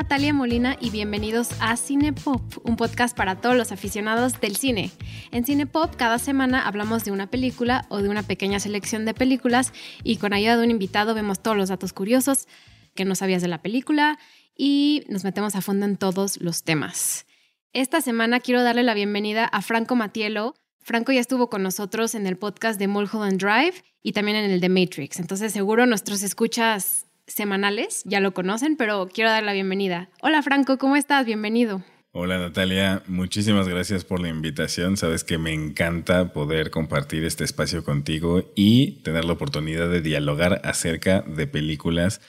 Natalia Molina y bienvenidos a Cinepop, un podcast para todos los aficionados del cine. En Cinepop cada semana hablamos de una película o de una pequeña selección de películas y con ayuda de un invitado vemos todos los datos curiosos que no sabías de la película y nos metemos a fondo en todos los temas. Esta semana quiero darle la bienvenida a Franco Matielo. Franco ya estuvo con nosotros en el podcast de Mulholland Drive y también en el de Matrix. Entonces seguro nuestros escuchas semanales ya lo conocen, pero quiero dar la bienvenida. Hola Franco, ¿cómo estás? Bienvenido. Hola Natalia, muchísimas gracias por la invitación. Sabes que me encanta poder compartir este espacio contigo y tener la oportunidad de dialogar acerca de películas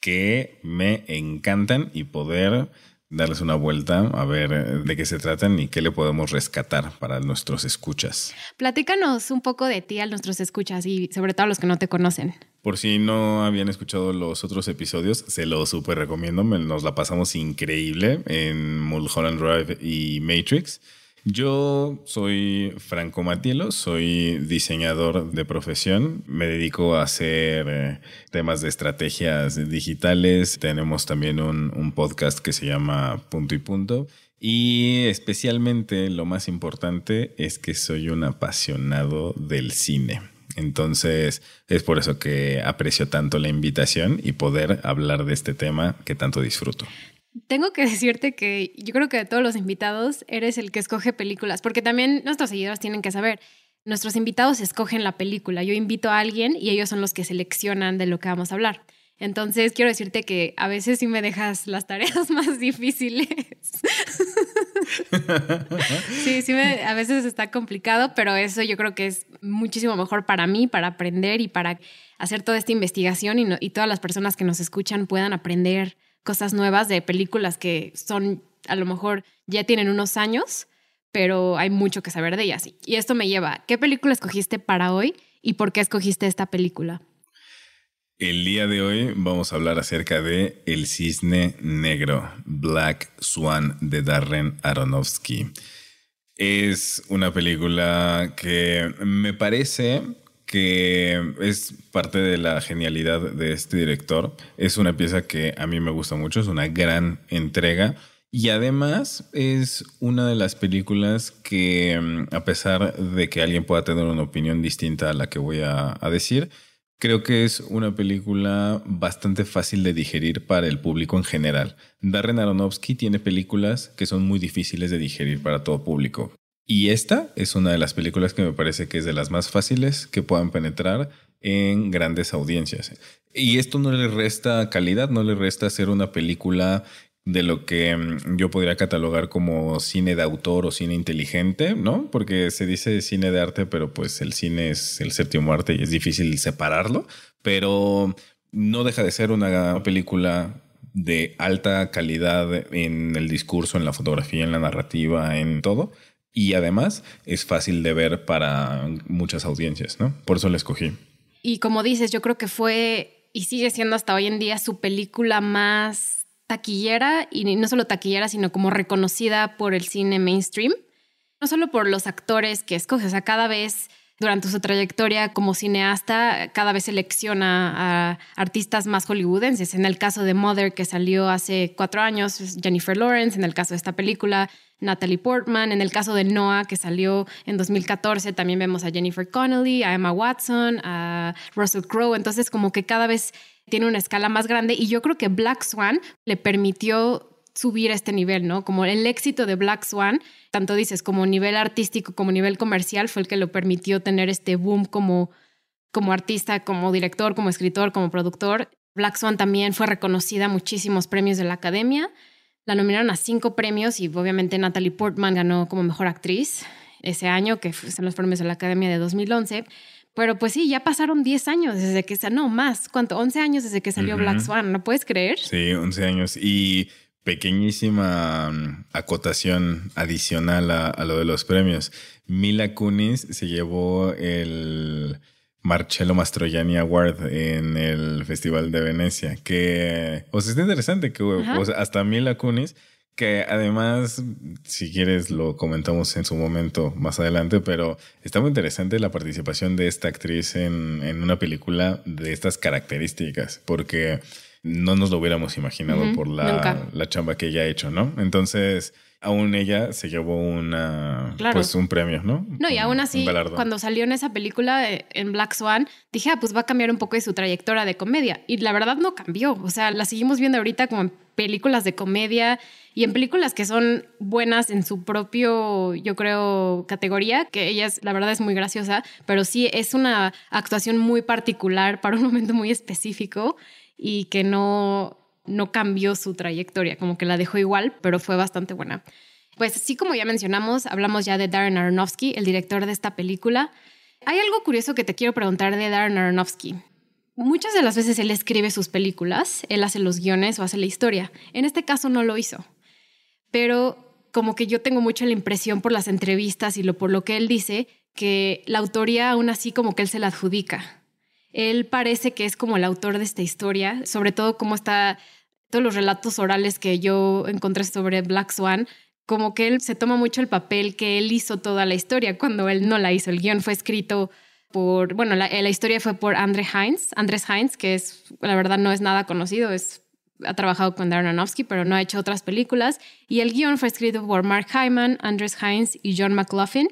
que me encantan y poder darles una vuelta a ver eh, de qué se tratan y qué le podemos rescatar para nuestros escuchas. Platícanos un poco de ti a nuestros escuchas y sobre todo a los que no te conocen. Por si no habían escuchado los otros episodios, se los súper recomiendo. Nos la pasamos increíble en Mulholland Drive y Matrix. Yo soy Franco Matielo, soy diseñador de profesión, me dedico a hacer eh, temas de estrategias digitales, tenemos también un, un podcast que se llama Punto y Punto y especialmente lo más importante es que soy un apasionado del cine. Entonces es por eso que aprecio tanto la invitación y poder hablar de este tema que tanto disfruto. Tengo que decirte que yo creo que de todos los invitados eres el que escoge películas, porque también nuestros seguidores tienen que saber, nuestros invitados escogen la película. Yo invito a alguien y ellos son los que seleccionan de lo que vamos a hablar. Entonces quiero decirte que a veces sí me dejas las tareas más difíciles. sí, sí, a veces está complicado, pero eso yo creo que es muchísimo mejor para mí, para aprender y para hacer toda esta investigación y, y todas las personas que nos escuchan puedan aprender cosas nuevas de películas que son, a lo mejor ya tienen unos años, pero hay mucho que saber de ellas. Y esto me lleva, ¿qué película escogiste para hoy y por qué escogiste esta película? El día de hoy vamos a hablar acerca de El Cisne Negro, Black Swan de Darren Aronofsky. Es una película que me parece que es parte de la genialidad de este director. Es una pieza que a mí me gusta mucho, es una gran entrega. Y además es una de las películas que, a pesar de que alguien pueda tener una opinión distinta a la que voy a, a decir, Creo que es una película bastante fácil de digerir para el público en general. Darren Aronofsky tiene películas que son muy difíciles de digerir para todo público. Y esta es una de las películas que me parece que es de las más fáciles que puedan penetrar en grandes audiencias. Y esto no le resta calidad, no le resta ser una película de lo que mm, yo podría catalogar como cine de autor o cine inteligente, ¿no? Porque se dice cine de arte, pero pues el cine es el séptimo arte y es difícil separarlo, pero no deja de ser una película de alta calidad en el discurso, en la fotografía, en la narrativa, en todo. Y además es fácil de ver para muchas audiencias, ¿no? Por eso la escogí. Y como dices, yo creo que fue y sigue siendo hasta hoy en día su película más taquillera y no solo taquillera, sino como reconocida por el cine mainstream. No solo por los actores que escoge, o sea, cada vez durante su trayectoria como cineasta, cada vez selecciona a artistas más hollywoodenses. En el caso de Mother, que salió hace cuatro años, Jennifer Lawrence. En el caso de esta película, Natalie Portman. En el caso de Noah, que salió en 2014, también vemos a Jennifer Connelly, a Emma Watson, a Russell Crowe. Entonces, como que cada vez tiene una escala más grande y yo creo que Black Swan le permitió subir a este nivel, ¿no? Como el éxito de Black Swan, tanto dices como nivel artístico como nivel comercial, fue el que lo permitió tener este boom como, como artista, como director, como escritor, como productor. Black Swan también fue reconocida a muchísimos premios de la academia. La nominaron a cinco premios y obviamente Natalie Portman ganó como mejor actriz ese año, que son los premios de la academia de 2011. Pero pues sí, ya pasaron 10 años desde que, no, más, ¿cuánto? 11 años desde que salió Black Swan, ¿no puedes creer? Sí, 11 años. Y pequeñísima mm, acotación adicional a, lo de los premios. Mila Kunis se llevó el Marcello Mastroianni Award en el Festival de Venecia, que, o sea, está interesante que hasta Mila Kunis que además, si quieres, lo comentamos en su momento más adelante, pero está muy interesante la participación de esta actriz en, en una película de estas características, porque no nos lo hubiéramos imaginado por la, la, chamba que ella ha hecho, ¿no? Entonces, aún ella se llevó una, pues un premio, ¿no? No, y aún así, cuando salió en esa película, eh, en Black Swan, dije, ah, pues va a cambiar un poco de su trayectoria de comedia. Y la verdad no cambió. O sea, la seguimos viendo ahorita como en películas de comedia y en películas que son buenas en su propio, yo creo, categoría, que ella es, la verdad es muy graciosa, pero sí es una actuación muy particular para un momento muy específico y que no, no cambió su trayectoria, como que la dejó igual, pero fue bastante buena. Pues sí, como ya mencionamos, hablamos ya de Darren Aronofsky, el director de esta película. Hay algo curioso que te quiero preguntar de Darren Aronofsky. Muchas de las veces él escribe sus películas, él hace los guiones o hace la historia. En este caso no lo hizo. Pero como que yo tengo mucho la impresión por las entrevistas y por lo que él dice, que la autoría aún así como que él se la adjudica. Él parece que es como el autor de esta historia, sobre todo como está todos los relatos orales que yo encontré sobre Black Swan, como que él se toma mucho el papel que él hizo toda la historia cuando él no la hizo. El guion fue escrito por, bueno, la, historia fue por Andre Heinz, Andrés Heinz, que es, la verdad no es nada conocido, es, ha trabajado con Darren Aronofsky, pero no ha hecho otras películas. Y el guion fue escrito por Mark Hyman, Andrés Heinz y John McLaughlin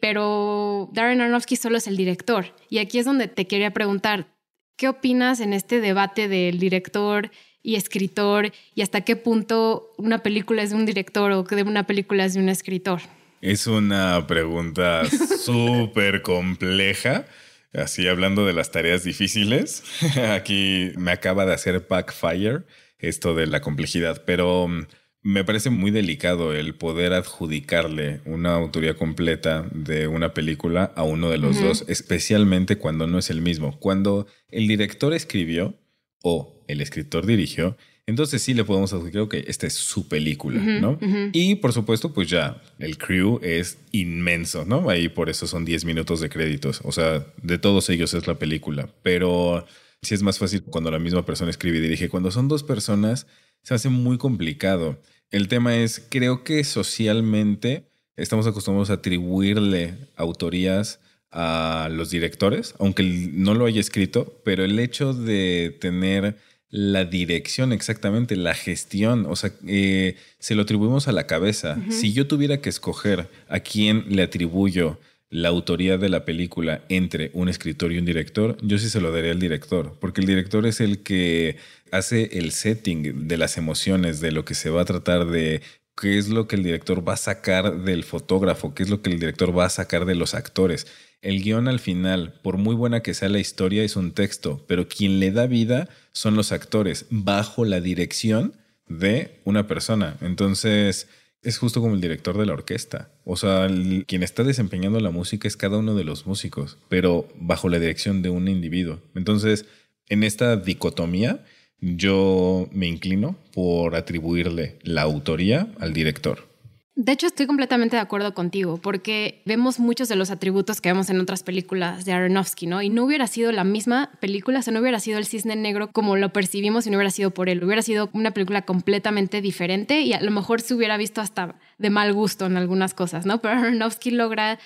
pero Darren Aronofsky solo es el director. Y aquí es donde te quería preguntar, ¿qué opinas en este debate del director y escritor y hasta qué punto una película es de un director o que una película es de un escritor? Es una pregunta súper compleja. Así hablando de las tareas difíciles, aquí me acaba de hacer backfire esto de la complejidad, pero me parece muy delicado el poder adjudicarle una autoría completa de una película a uno de los dos, especialmente cuando no es el mismo. Cuando el director escribió o el escritor dirigió, entonces sí le podemos adjudicar, ok, esta es su película, ¿no? Y por supuesto, pues ya, el crew es inmenso, ¿no? Ahí por eso son 10 minutos de créditos. O sea, de todos ellos es la película. Pero sí es más fácil cuando la misma persona escribe y dirige. Cuando son dos personas, se hace muy complicado. El tema es, creo que socialmente estamos acostumbrados a atribuirle autorías a los directores, aunque no lo haya escrito, pero el hecho de tener la dirección exactamente, la gestión, o sea, eh, se lo atribuimos a la cabeza. Si yo tuviera que escoger a quién le atribuyo la autoría de la película entre un escritor y un director, yo sí se lo daría al director, porque el director es el que hace el setting de las emociones, de lo que se va a tratar de qué es lo que el director va a sacar del fotógrafo, qué es lo que el director va a sacar de los actores. El guion al final, por muy buena que sea la historia, es un texto, pero quien le da vida son los actores, bajo la dirección de una persona. Entonces, es justo como el director de la orquesta. O sea, quien está desempeñando la música es cada uno de los músicos, pero bajo la dirección de un individuo. Entonces, en esta dicotomía, yo me inclino por atribuirle la autoría al director. De hecho, estoy completamente de acuerdo contigo, porque vemos muchos de los atributos que vemos en otras películas de Aronofsky, ¿no? Y no hubiera sido la misma película, o sea, no hubiera sido el cisne negro como lo percibimos si no hubiera sido por él. Hubiera sido una película completamente diferente y a lo mejor se hubiera visto hasta de mal gusto en algunas cosas, ¿no? Pero Aronofsky logra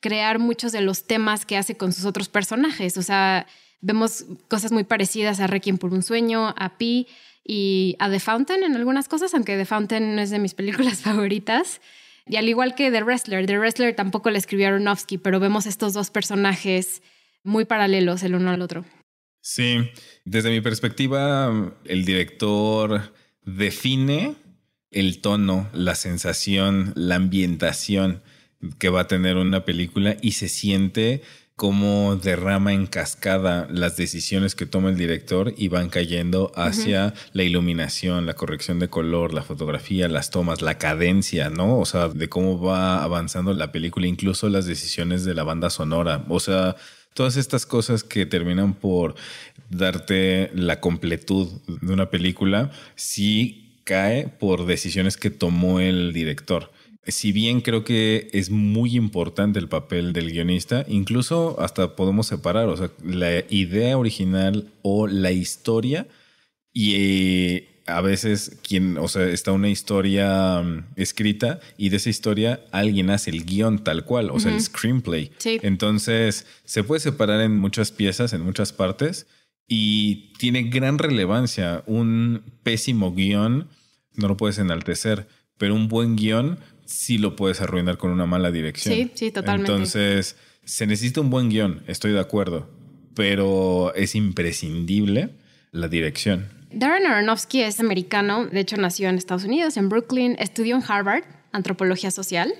crear muchos de los temas que hace con sus otros personajes, o sea, vemos cosas muy parecidas a Requiem por un sueño, a Pi y a The Fountain en algunas cosas, aunque The Fountain no es de mis películas favoritas. Y al igual que The Wrestler, The Wrestler tampoco le escribió Aronofsky, pero vemos estos dos personajes muy paralelos el uno al otro. Sí, desde mi perspectiva, el director define el tono, la sensación, la ambientación que va a tener una película y se siente cómo derrama en cascada las decisiones que toma el director y van cayendo hacia la iluminación, la corrección de color, la fotografía, las tomas, la cadencia, ¿no? O sea, de cómo va avanzando la película, incluso las decisiones de la banda sonora. O sea, todas estas cosas que terminan por darte la completud de una película, sí cae por decisiones que tomó el director si bien creo que es muy importante el papel del guionista, incluso hasta podemos separar, o sea, la idea original o la historia y eh, a veces quien, o sea, está una historia mm, escrita y de esa historia alguien hace el guion tal cual, o sea, el screenplay. Entonces, se puede separar en muchas piezas, en muchas partes y tiene gran relevancia. Un pésimo guion no lo puedes enaltecer, pero un buen guion sí lo puedes arruinar con una mala dirección. Sí, sí, totalmente. Entonces, se necesita un buen guion, estoy de acuerdo, pero es imprescindible la dirección. Darren Aronofsky es americano, de hecho nació en Estados Unidos, en Brooklyn, estudió en Harvard antropología social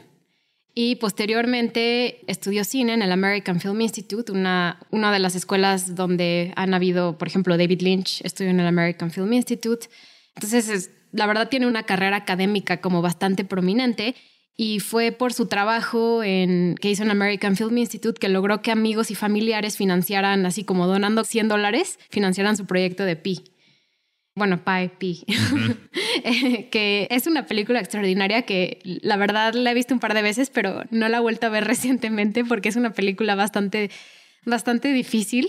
y posteriormente estudió cine en el American Film Institute, una, una de las escuelas donde han habido, por ejemplo, David Lynch estudió en el American Film Institute. Entonces, la verdad tiene una carrera académica como bastante prominente y fue por su trabajo en, que hizo en American Film Institute que logró que amigos y familiares financiaran, así como donando 100 dólares, financiaran su proyecto de Pi. Bueno, Pi Pi, que es una película extraordinaria que la verdad la he visto un par de veces, pero no la he vuelto a ver recientemente porque es una película bastante bastante difícil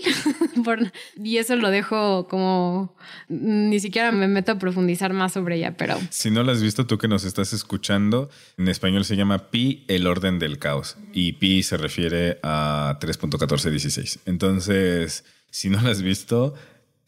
y eso lo dejo como ni siquiera me meto a profundizar más sobre ella, pero si no la has visto tú que nos estás escuchando, en español se llama Pi el orden del caos y Pi se refiere a 3.1416. Entonces, si no la has visto,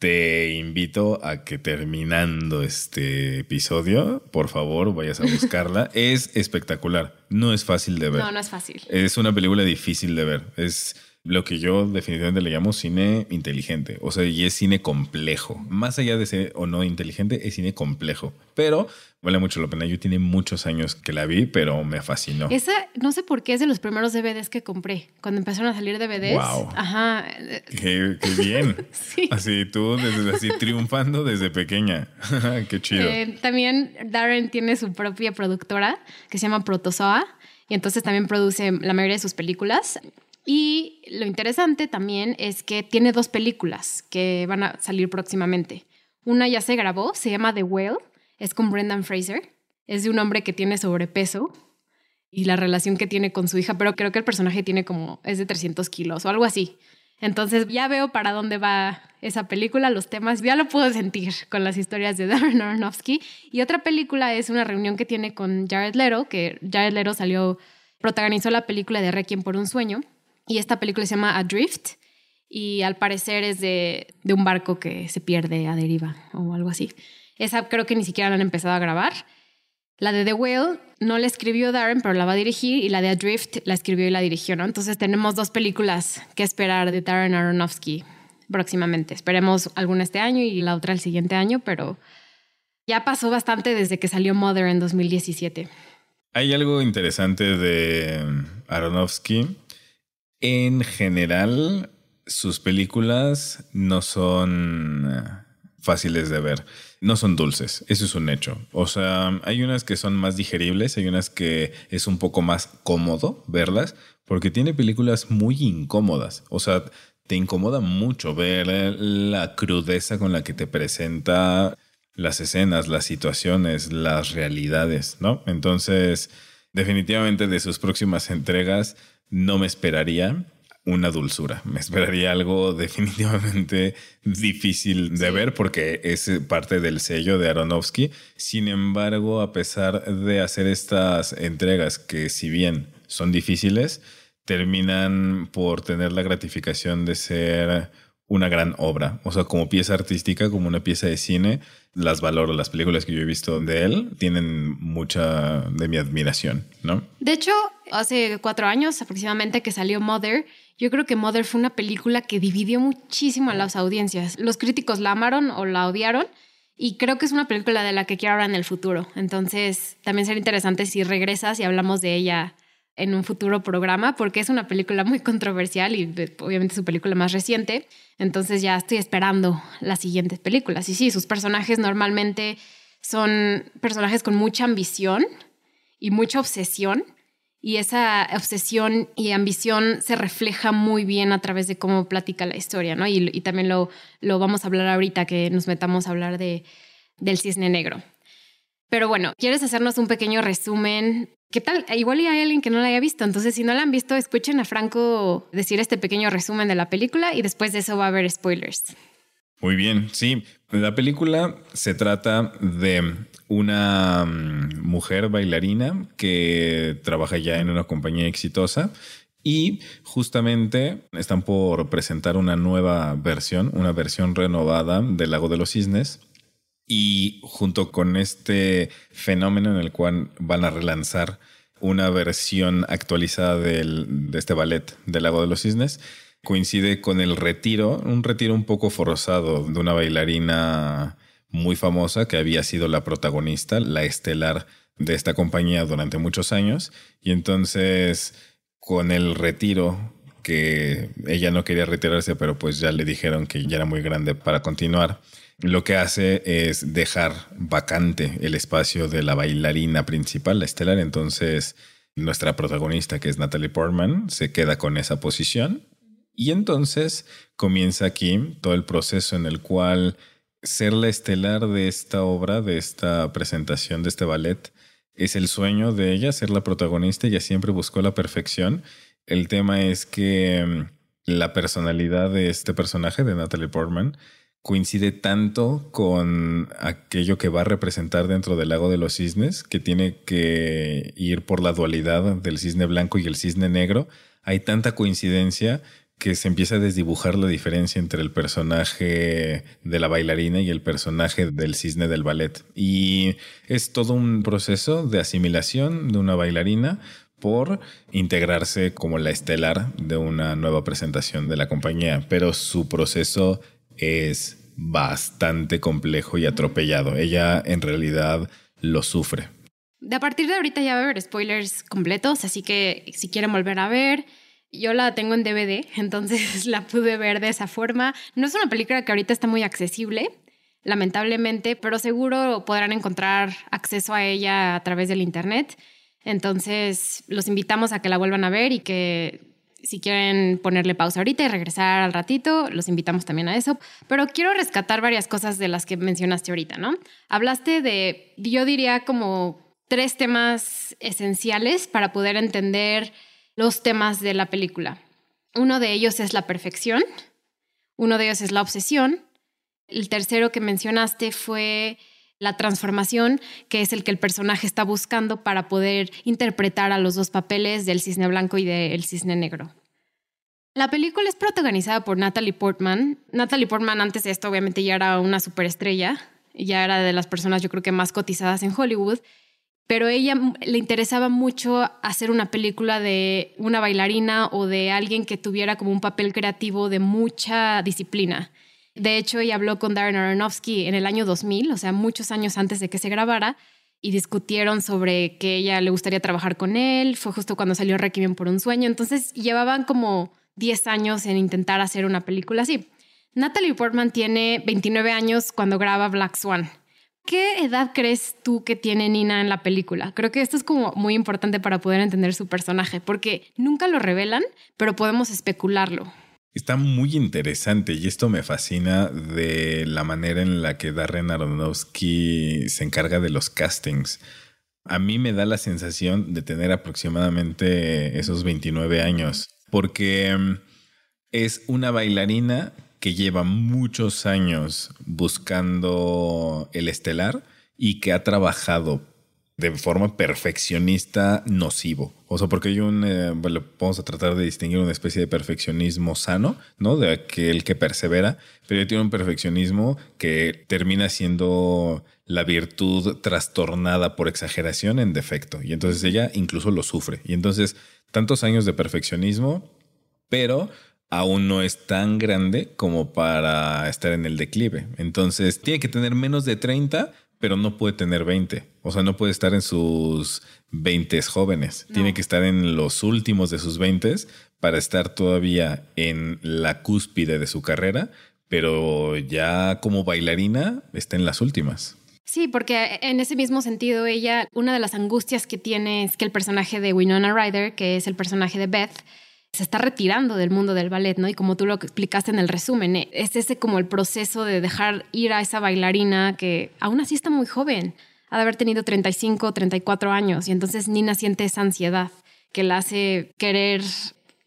te invito a que terminando este episodio, por favor, vayas a buscarla. es espectacular. No es fácil de ver. No, no es fácil. Es una película difícil de ver. Es lo que yo definitivamente le llamo cine inteligente. O sea, y es cine complejo. Más allá de ser o no inteligente, es cine complejo. Pero vale mucho la pena. Yo tiene muchos años que la vi, pero me fascinó. Esa, no sé por qué, es de los primeros DVDs que compré. Cuando empezaron a salir DVDs. Wow. Ajá. Qué, bien. sí. Así tú, desde, así triunfando desde pequeña. qué chido. Eh, también Darren tiene su propia productora que se llama Protozoa. Y entonces también produce la mayoría de sus películas. Y lo interesante también es que tiene dos películas que van a salir próximamente. Una ya se grabó, se llama The Whale, es con Brendan Fraser. Es de un hombre que tiene sobrepeso y la relación que tiene con su hija, pero creo que el personaje tiene como, es de 300 kilos o algo así. Entonces ya veo para dónde va esa película, los temas, ya lo puedo sentir con las historias de Darren Aronofsky. Y otra película es una reunión que tiene con Jared Leto, que Jared Leto salió, protagonizó la película de Requiem por un sueño y esta película se llama Adrift y al parecer es de, de un barco que se pierde a deriva o algo así. Esa creo que ni siquiera la han empezado a grabar. La de The Whale no la escribió Darren, pero la va a dirigir y la de Adrift la escribió y la dirigió, ¿no? Entonces tenemos dos películas que esperar de Darren Aronofsky próximamente. Esperemos alguna este año y la otra el siguiente año, pero ya pasó bastante desde que salió Mother en 2017. Hay algo interesante de Aronofsky en general, sus películas no son eh, fáciles de ver. No son dulces, eso es un hecho. O sea, hay unas que son más digeribles, hay unas que es un poco más cómodo verlas, porque tiene películas muy incómodas. O sea, te incomoda mucho ver la crudeza con la que te presenta las escenas, las situaciones, las realidades, ¿no? Entonces, definitivamente de sus próximas entregas no me esperaría una dulzura. Me esperaría algo definitivamente difícil de ver porque es parte del sello de Aronofsky. Sin embargo, a pesar de hacer estas entregas que si bien son difíciles, terminan por tener la gratificación de ser una gran obra. O sea, como pieza artística, como una pieza de cine, las valoro. Las películas que yo he visto de él tienen mucha de mi admiración, ¿no? De hecho, hace cuatro años aproximadamente que salió Mother, yo creo que Mother fue una película que dividió muchísimo a las audiencias. Los críticos la amaron o la odiaron. Y creo que es una película de la que quiero hablar en el futuro. Entonces, también sería interesante si regresas y hablamos de ella en un futuro programa, porque es una película muy controversial y obviamente su película más reciente. Entonces ya estoy esperando las siguientes películas. Y sí, sus personajes normalmente son personajes con mucha ambición y mucha obsesión. Y esa obsesión y ambición se refleja muy bien a través de cómo platica la historia, ¿no? Y, también lo, lo vamos a hablar ahorita que nos metamos a hablar de, del cisne negro. Pero bueno, ¿quieres hacernos un pequeño resumen ¿Qué tal? Igual hay alguien que no la haya visto, entonces si no la han visto, escuchen a Franco decir este pequeño resumen de la película y después de eso va a haber spoilers. Muy bien, sí. La película se trata de una mm, mujer bailarina que trabaja ya en una compañía exitosa Y justamente están por presentar una nueva versión, una versión renovada del Lago de los Cisnes. Y junto con este fenómeno en el cual van a relanzar una versión actualizada de este ballet del Lago de los Cisnes, coincide con el retiro, un retiro un poco forzado de una bailarina muy famosa que había sido la protagonista, la estelar de esta compañía durante muchos años. Y entonces con el retiro que ella no quería retirarse, pero pues ya le dijeron que ya era muy grande para continuar. Lo que hace es dejar vacante el espacio de la bailarina principal, la estelar. Entonces, nuestra protagonista, que es Natalie Portman, se queda con esa posición. Y entonces comienza aquí todo el proceso en el cual ser la estelar de esta obra, de esta presentación, de este ballet, es el sueño de ella ser la protagonista. Ella siempre buscó la perfección. El tema es que mm, la personalidad de este personaje, de Natalie Portman, coincide tanto con aquello que va a representar dentro del lago de los cisnes, que tiene que ir por la dualidad del cisne blanco y el cisne negro. Hay tanta coincidencia que se empieza a desdibujar la diferencia entre el personaje de la bailarina y el personaje del cisne del ballet. Y es todo un proceso de asimilación de una bailarina por integrarse como la estelar de una nueva presentación de la compañía, pero su proceso es bastante complejo y atropellado. Ella en realidad lo sufre. De a partir de ahorita ya va a haber spoilers completos, así que si quieren volver a ver, yo la tengo en DVD, entonces la pude ver de esa forma. No es una película que ahorita está muy accesible, lamentablemente, pero seguro podrán encontrar acceso a ella a través del Internet. Entonces, los invitamos a que la vuelvan a ver y que si quieren ponerle pausa ahorita y regresar al ratito, los invitamos también a eso. Pero quiero rescatar varias cosas de las que mencionaste ahorita, ¿no? Hablaste de, yo diría como tres temas esenciales para poder entender los temas de la película. Uno de ellos es la perfección, uno de ellos es la obsesión, el tercero que mencionaste fue la transformación, que es el que el personaje está buscando para poder interpretar a los dos papeles del cisne blanco y del cisne negro. La película es protagonizada por Natalie Portman. Natalie Portman antes de esto obviamente ya era una superestrella, ya era de las personas yo creo que más cotizadas en Hollywood pero ella le interesaba mucho hacer una película de una bailarina o de alguien que tuviera como un papel creativo de mucha disciplina. De hecho, ella habló con Darren Aronofsky en el año 2000, o sea, muchos años antes de que se grabara, y discutieron sobre que ella le gustaría trabajar con él. Fue justo cuando salió Requiem por un sueño. Entonces, llevaban como 10 años en intentar hacer una película así. Natalie Portman tiene 29 años cuando graba Black Swan. ¿Qué edad crees tú que tiene Nina en la película? Creo que esto es como muy importante para poder entender su personaje, porque nunca lo revelan, pero podemos especularlo. Está muy interesante y esto me fascina de la manera en la que Darren Aronofsky se encarga de los castings. A mí me da la sensación de tener aproximadamente esos 29 años, porque mm, es una bailarina que lleva muchos años buscando el estelar y que ha trabajado de forma perfeccionista nocivo. O sea, porque hay un, eh, vamos a tratar de distinguir una especie de perfeccionismo sano, ¿no? De aquel que persevera, pero tiene un perfeccionismo que termina siendo la virtud trastornada por exageración en defecto. Y entonces ella incluso lo sufre. Y entonces, tantos años de perfeccionismo, pero aún no es tan grande como para estar en el declive. Entonces, tiene que tener menos de 30, pero no puede tener 20. O sea, no puede estar en sus 20 jóvenes. Tiene que estar en los últimos de sus 20 para estar todavía en la cúspide de su carrera, pero ya como bailarina está en las últimas. Sí, porque en ese mismo sentido, ella, una de las angustias que tiene es que el personaje de Winona Ryder, que es el personaje de Beth, se está retirando del mundo del ballet, ¿no? Y como tú lo explicaste en el resumen, eh, es ese como el proceso de dejar ir a esa bailarina que aún así está muy joven, ha de haber tenido 35, 34 años, y entonces Nina siente esa ansiedad que la hace querer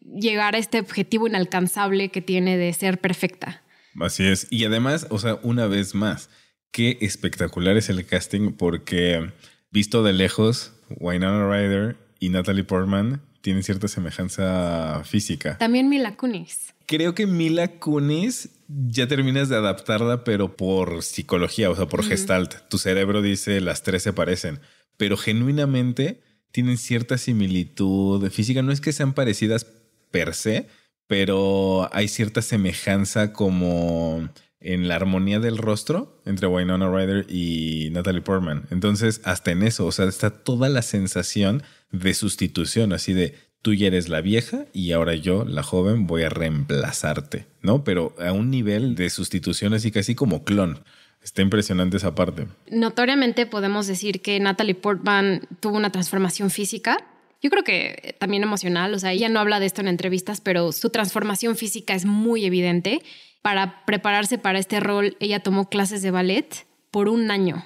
llegar a este objetivo inalcanzable que tiene de ser perfecta. Así es. Y además, o sea, una vez más, qué espectacular es el casting porque visto de lejos, Winona Ryder y Natalie Portman tienen cierta semejanza física. También Mila Kunis. Creo que Mila Kunis ya terminas de adaptarla, pero por psicología, o sea, por gestalt. Tu cerebro dice las tres se parecen, pero genuinamente tienen cierta similitud física. No es que sean parecidas per se, pero hay cierta semejanza como en la armonía del rostro entre Winona Ryder y Natalie Portman. Entonces, hasta en eso, o sea, está toda la sensación de sustitución, así de tú ya eres la vieja y ahora yo, la joven, voy a reemplazarte, ¿no? Pero a un nivel de sustitución así casi como clon. Está impresionante esa parte. Notoriamente podemos decir que Natalie Portman tuvo una transformación física. Yo creo que también emocional, o sea, ella no habla de esto en entrevistas, pero su transformación física es muy evidente para prepararse para este rol, ella tomó clases de ballet por un año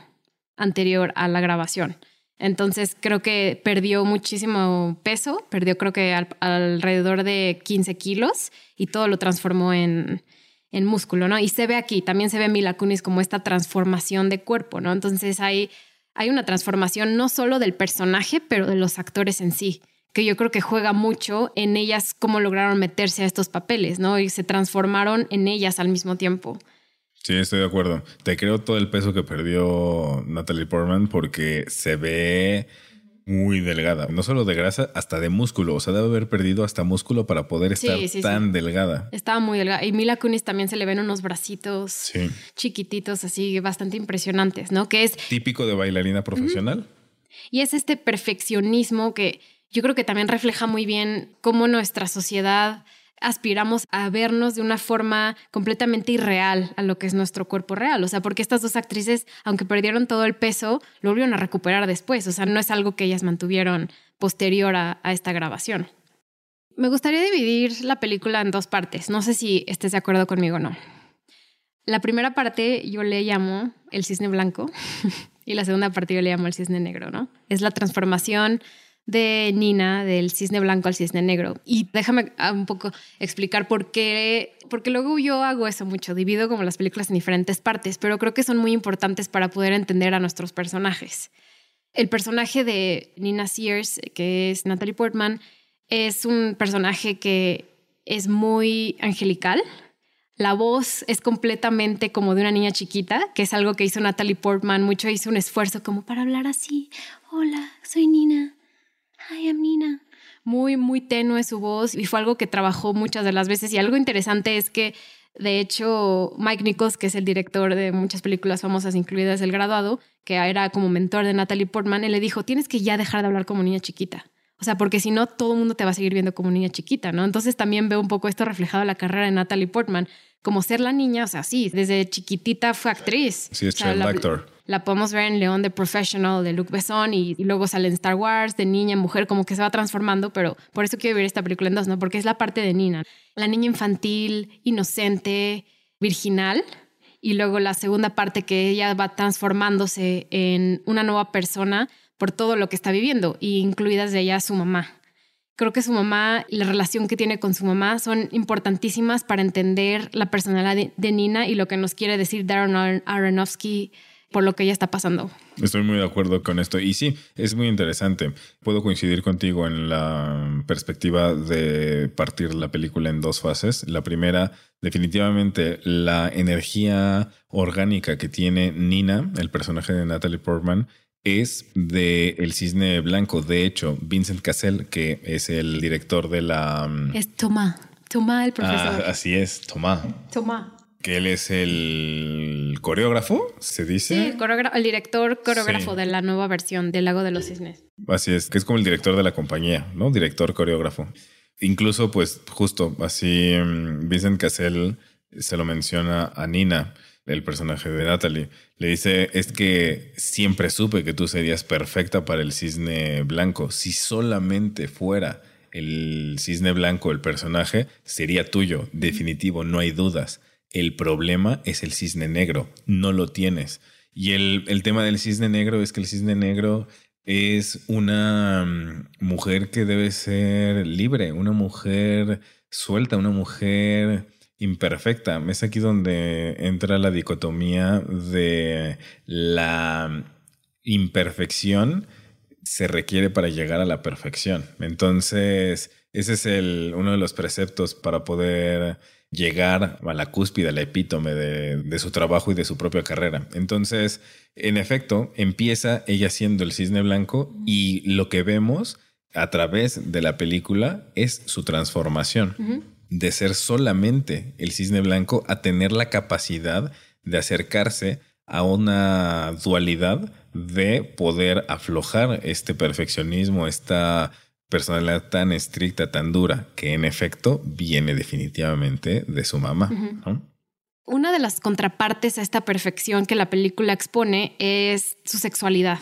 anterior a la grabación. Entonces creo que perdió muchísimo peso, perdió creo que alrededor de 15 kilos y todo lo transformó en, en músculo, ¿no? Y se ve aquí, también se ve Mila Kunis como esta transformación de cuerpo, ¿no? Entonces hay, hay una transformación no solo del personaje, pero de los actores en sí que yo creo que juega mucho en ellas cómo lograron meterse a estos papeles, ¿no? Y se transformaron en ellas al mismo tiempo. Sí, estoy de acuerdo. Te creo todo el peso que perdió Natalie Portman porque se ve muy delgada. No solo de grasa, hasta de músculo. O sea, debe haber perdido hasta músculo para poder estar tan delgada. Estaba muy delgada. Y Mila Kunis también se le ven unos bracitos chiquititos, así bastante impresionantes, ¿no? Que es... Típico de bailarina profesional. Y es este perfeccionismo que yo creo que también refleja muy bien cómo nuestra sociedad aspiramos a vernos de una forma completamente irreal a lo que es nuestro cuerpo real. O sea, porque estas dos actrices, aunque perdieron todo el peso, lo volvieron a recuperar después. O sea, no es algo que ellas mantuvieron posterior a, esta grabación. Me gustaría dividir la película en dos partes. No sé si estés de acuerdo conmigo o no. La primera parte yo le llamo el cisne blanco y la segunda parte yo le llamo el cisne negro, ¿no? Es la transformación de Nina, del cisne blanco al cisne negro. Y déjame ah, un poco explicar por qué, porque luego yo hago eso mucho, divido como las películas en diferentes partes, pero creo que son muy importantes para poder entender a nuestros personajes. El personaje de Nina Sears, que es Natalie Portman, es un personaje que es muy angelical. La voz es completamente como de una niña chiquita, que es algo que hizo Natalie Portman. Mucho hizo un esfuerzo como para hablar así. Hola, soy Nina. Hi, I'm Nina. Muy, muy tenue su voz y fue algo que trabajó muchas de las veces. Y algo interesante es que, de hecho, Mike Nichols, que es el director de muchas películas famosas, incluidas El Graduado, que era como mentor de Natalie Portman, él le dijo, tienes que ya dejar de hablar como niña chiquita. O sea, porque si no, todo el mundo te va a seguir viendo como niña chiquita, ¿no? Entonces también veo un poco esto reflejado en la carrera de Natalie Portman. Como ser la niña, o sea, sí, desde chiquitita fue actriz. Sí, es child actor la podemos ver en León de Professional de Luc Besson y, luego sale en Star Wars de niña, mujer, como que se va transformando, pero por eso quiero ver esta película en dos, ¿no? Porque es la parte de Nina, la niña infantil, inocente, virginal, y luego la segunda parte que ella va transformándose en una nueva persona por todo lo que está viviendo, incluidas de ella su mamá. Creo que su mamá la relación que tiene con su mamá son importantísimas para entender la personalidad de Nina y lo que nos quiere decir Darren Aronofsky por lo que ella está pasando. Estoy muy de acuerdo con esto. Y sí, es muy interesante. Puedo coincidir contigo en la perspectiva de partir la película en dos fases. La primera, definitivamente, la energía orgánica que tiene Nina, el personaje de Natalie Portman, es de El Cisne Blanco. De hecho, Vincent Cassell, que es el director de la... Mm, es Tomás. Tomás, el profesor. Ah, así es, Tomás. Tomás que él es el coreógrafo, se dice. Sí, el, director coreógrafo de la nueva versión del Lago de los Cisnes. Así es, que es como el director de la compañía, ¿no? Director coreógrafo. Incluso, pues, justo así, mm, Vincent Cassell se lo menciona a Nina, el personaje de Natalie. Le dice, es que siempre supe que tú serías perfecta para el cisne blanco. Si solamente fuera el cisne blanco el personaje, sería tuyo, definitivo, no hay dudas el problema es el cisne negro, no lo tienes. Y el, tema del cisne negro es que el cisne negro es una mm, mujer que debe ser libre, una mujer suelta, una mujer imperfecta. Es aquí donde entra la dicotomía de la imperfección se requiere para llegar a la perfección. Entonces, ese es el, uno de los preceptos para poder llegar a la cúspide, al epítome de, de, su trabajo y de su propia carrera. Entonces, en efecto, empieza ella siendo el cisne blanco y lo que vemos a través de la película es su transformación de ser solamente el cisne blanco a tener la capacidad de acercarse a una dualidad de poder aflojar este perfeccionismo, esta personalidad tan estricta, tan dura, que en efecto viene definitivamente de su mamá. Una de las contrapartes a esta perfección que la película expone es su sexualidad.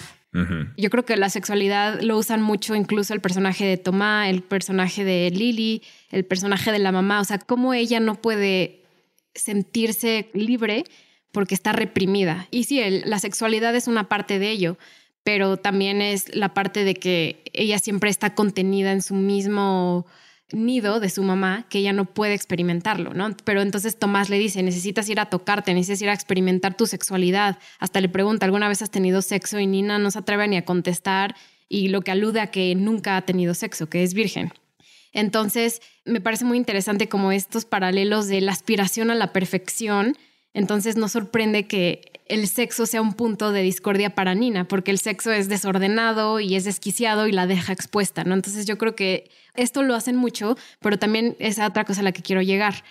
Yo creo que la sexualidad lo usan mucho incluso el personaje de Tomás, el personaje de Lily, el personaje de la mamá, o sea, cómo ella no puede sentirse libre porque está reprimida. Y sí, la sexualidad es una parte de ello, pero también es la parte de que ella siempre está contenida en su mismo nido de su mamá que ella no puede experimentarlo, ¿no? Pero entonces Tomás le dice, necesitas ir a tocarte, necesitas ir a experimentar tu sexualidad. Hasta le pregunta, ¿alguna vez has tenido sexo? Y Nina no se atreve ni a contestar y lo que alude a que nunca ha tenido sexo, que es virgen. Entonces, me parece muy interesante como estos paralelos de la aspiración a la perfección. Entonces, no sorprende que el sexo sea un punto de discordia para Nina, porque el sexo es desordenado y es desquiciado y la deja expuesta, ¿no? Entonces yo creo que esto lo hacen mucho, pero también es otra cosa a la que quiero llegar.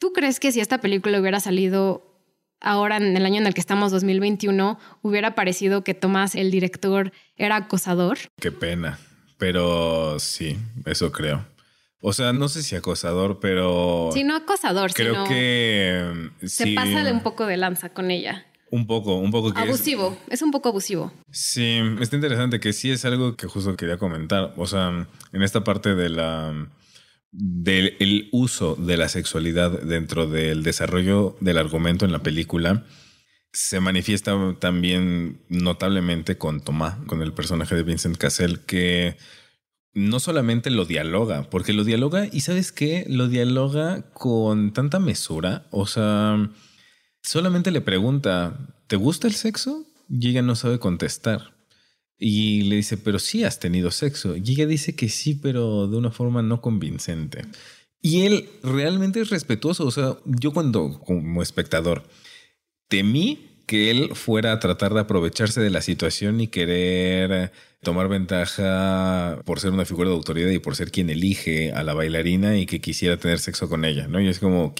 ¿Tú crees que si esta película hubiera salido ahora en el año en el que estamos, 2021, hubiera parecido que Tomás, el director, era acosador? Qué pena, pero sí, eso creo. O sea, no sé si acosador, pero... Sí, no acosador, creo que... Se pasa de un poco de lanza con ella. Un poco, un poco que abusivo, es... un poco abusivo. Sí, está interesante que sí es algo que justo quería comentar. O sea, en esta parte de la del el uso de la sexualidad dentro del desarrollo del argumento en la película se manifiesta también notablemente con Tomás, con el personaje de Vincent Cassell, que no solamente lo dialoga, porque lo dialoga y sabes qué, lo dialoga con tanta mesura, o sea, solamente le pregunta, ¿te gusta el sexo? Y ella no sabe contestar. Y le dice, pero sí has tenido sexo. Y ella dice que sí, pero de una forma no convincente. Y él realmente es respetuoso. O sea, yo cuando como espectador temí que él fuera a tratar de aprovecharse de la situación y querer tomar ventaja por ser una figura de autoridad y por ser quien elige a la bailarina y que quisiera tener sexo con ella, ¿no? Y es como,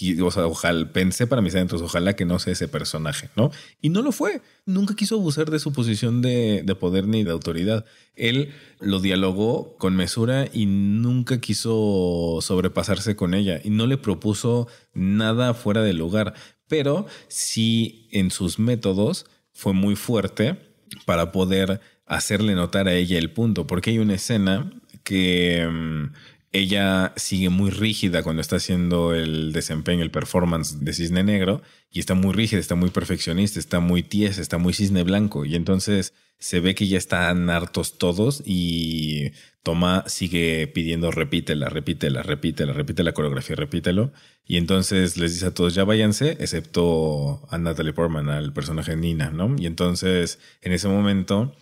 ojalá, pensé para mis adentros, ojalá que no sea ese personaje, ¿no? Y no lo fue. Nunca quiso abusar de su posición de, de poder ni de autoridad. Él lo dialogó con mesura y nunca quiso sobrepasarse con ella y no le propuso nada fuera de lugar pero sí en sus métodos fue muy fuerte para poder hacerle notar a ella el punto, porque hay una escena que mm, ella sigue muy rígida cuando está haciendo el desempeño, el performance de Cisne Negro, y está muy rígida, está muy perfeccionista, está muy tiesa, está muy cisne blanco, y entonces se ve que ya están hartos todos y Toma sigue pidiendo repítela, repítela, repítela, repite la coreografía, repítelo. Y entonces les dice a todos, ya váyanse, excepto a Natalie Portman, al personaje Nina, ¿no? Y entonces en ese momento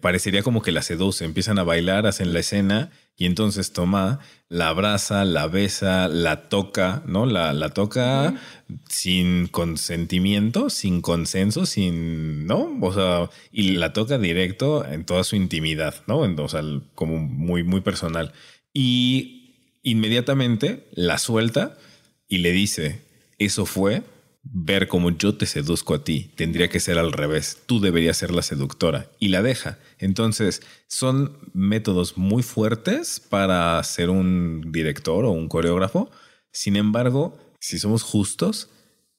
parecería como que la seduce, empiezan a bailar, hacen la escena y entonces toma, la abraza, la besa, la toca, ¿no? La, la toca sin consentimiento, sin consenso, sin, ¿no? O sea, y la toca directo en toda su intimidad, ¿no? o sea, como muy, muy personal. Y inmediatamente la suelta y le dice, eso fue ver cómo yo te seduzco a ti. Tendría que ser al revés. Tú deberías ser la seductora. Y la deja. Entonces, son métodos muy fuertes para ser un director o un coreógrafo. Sin embargo, si somos justos,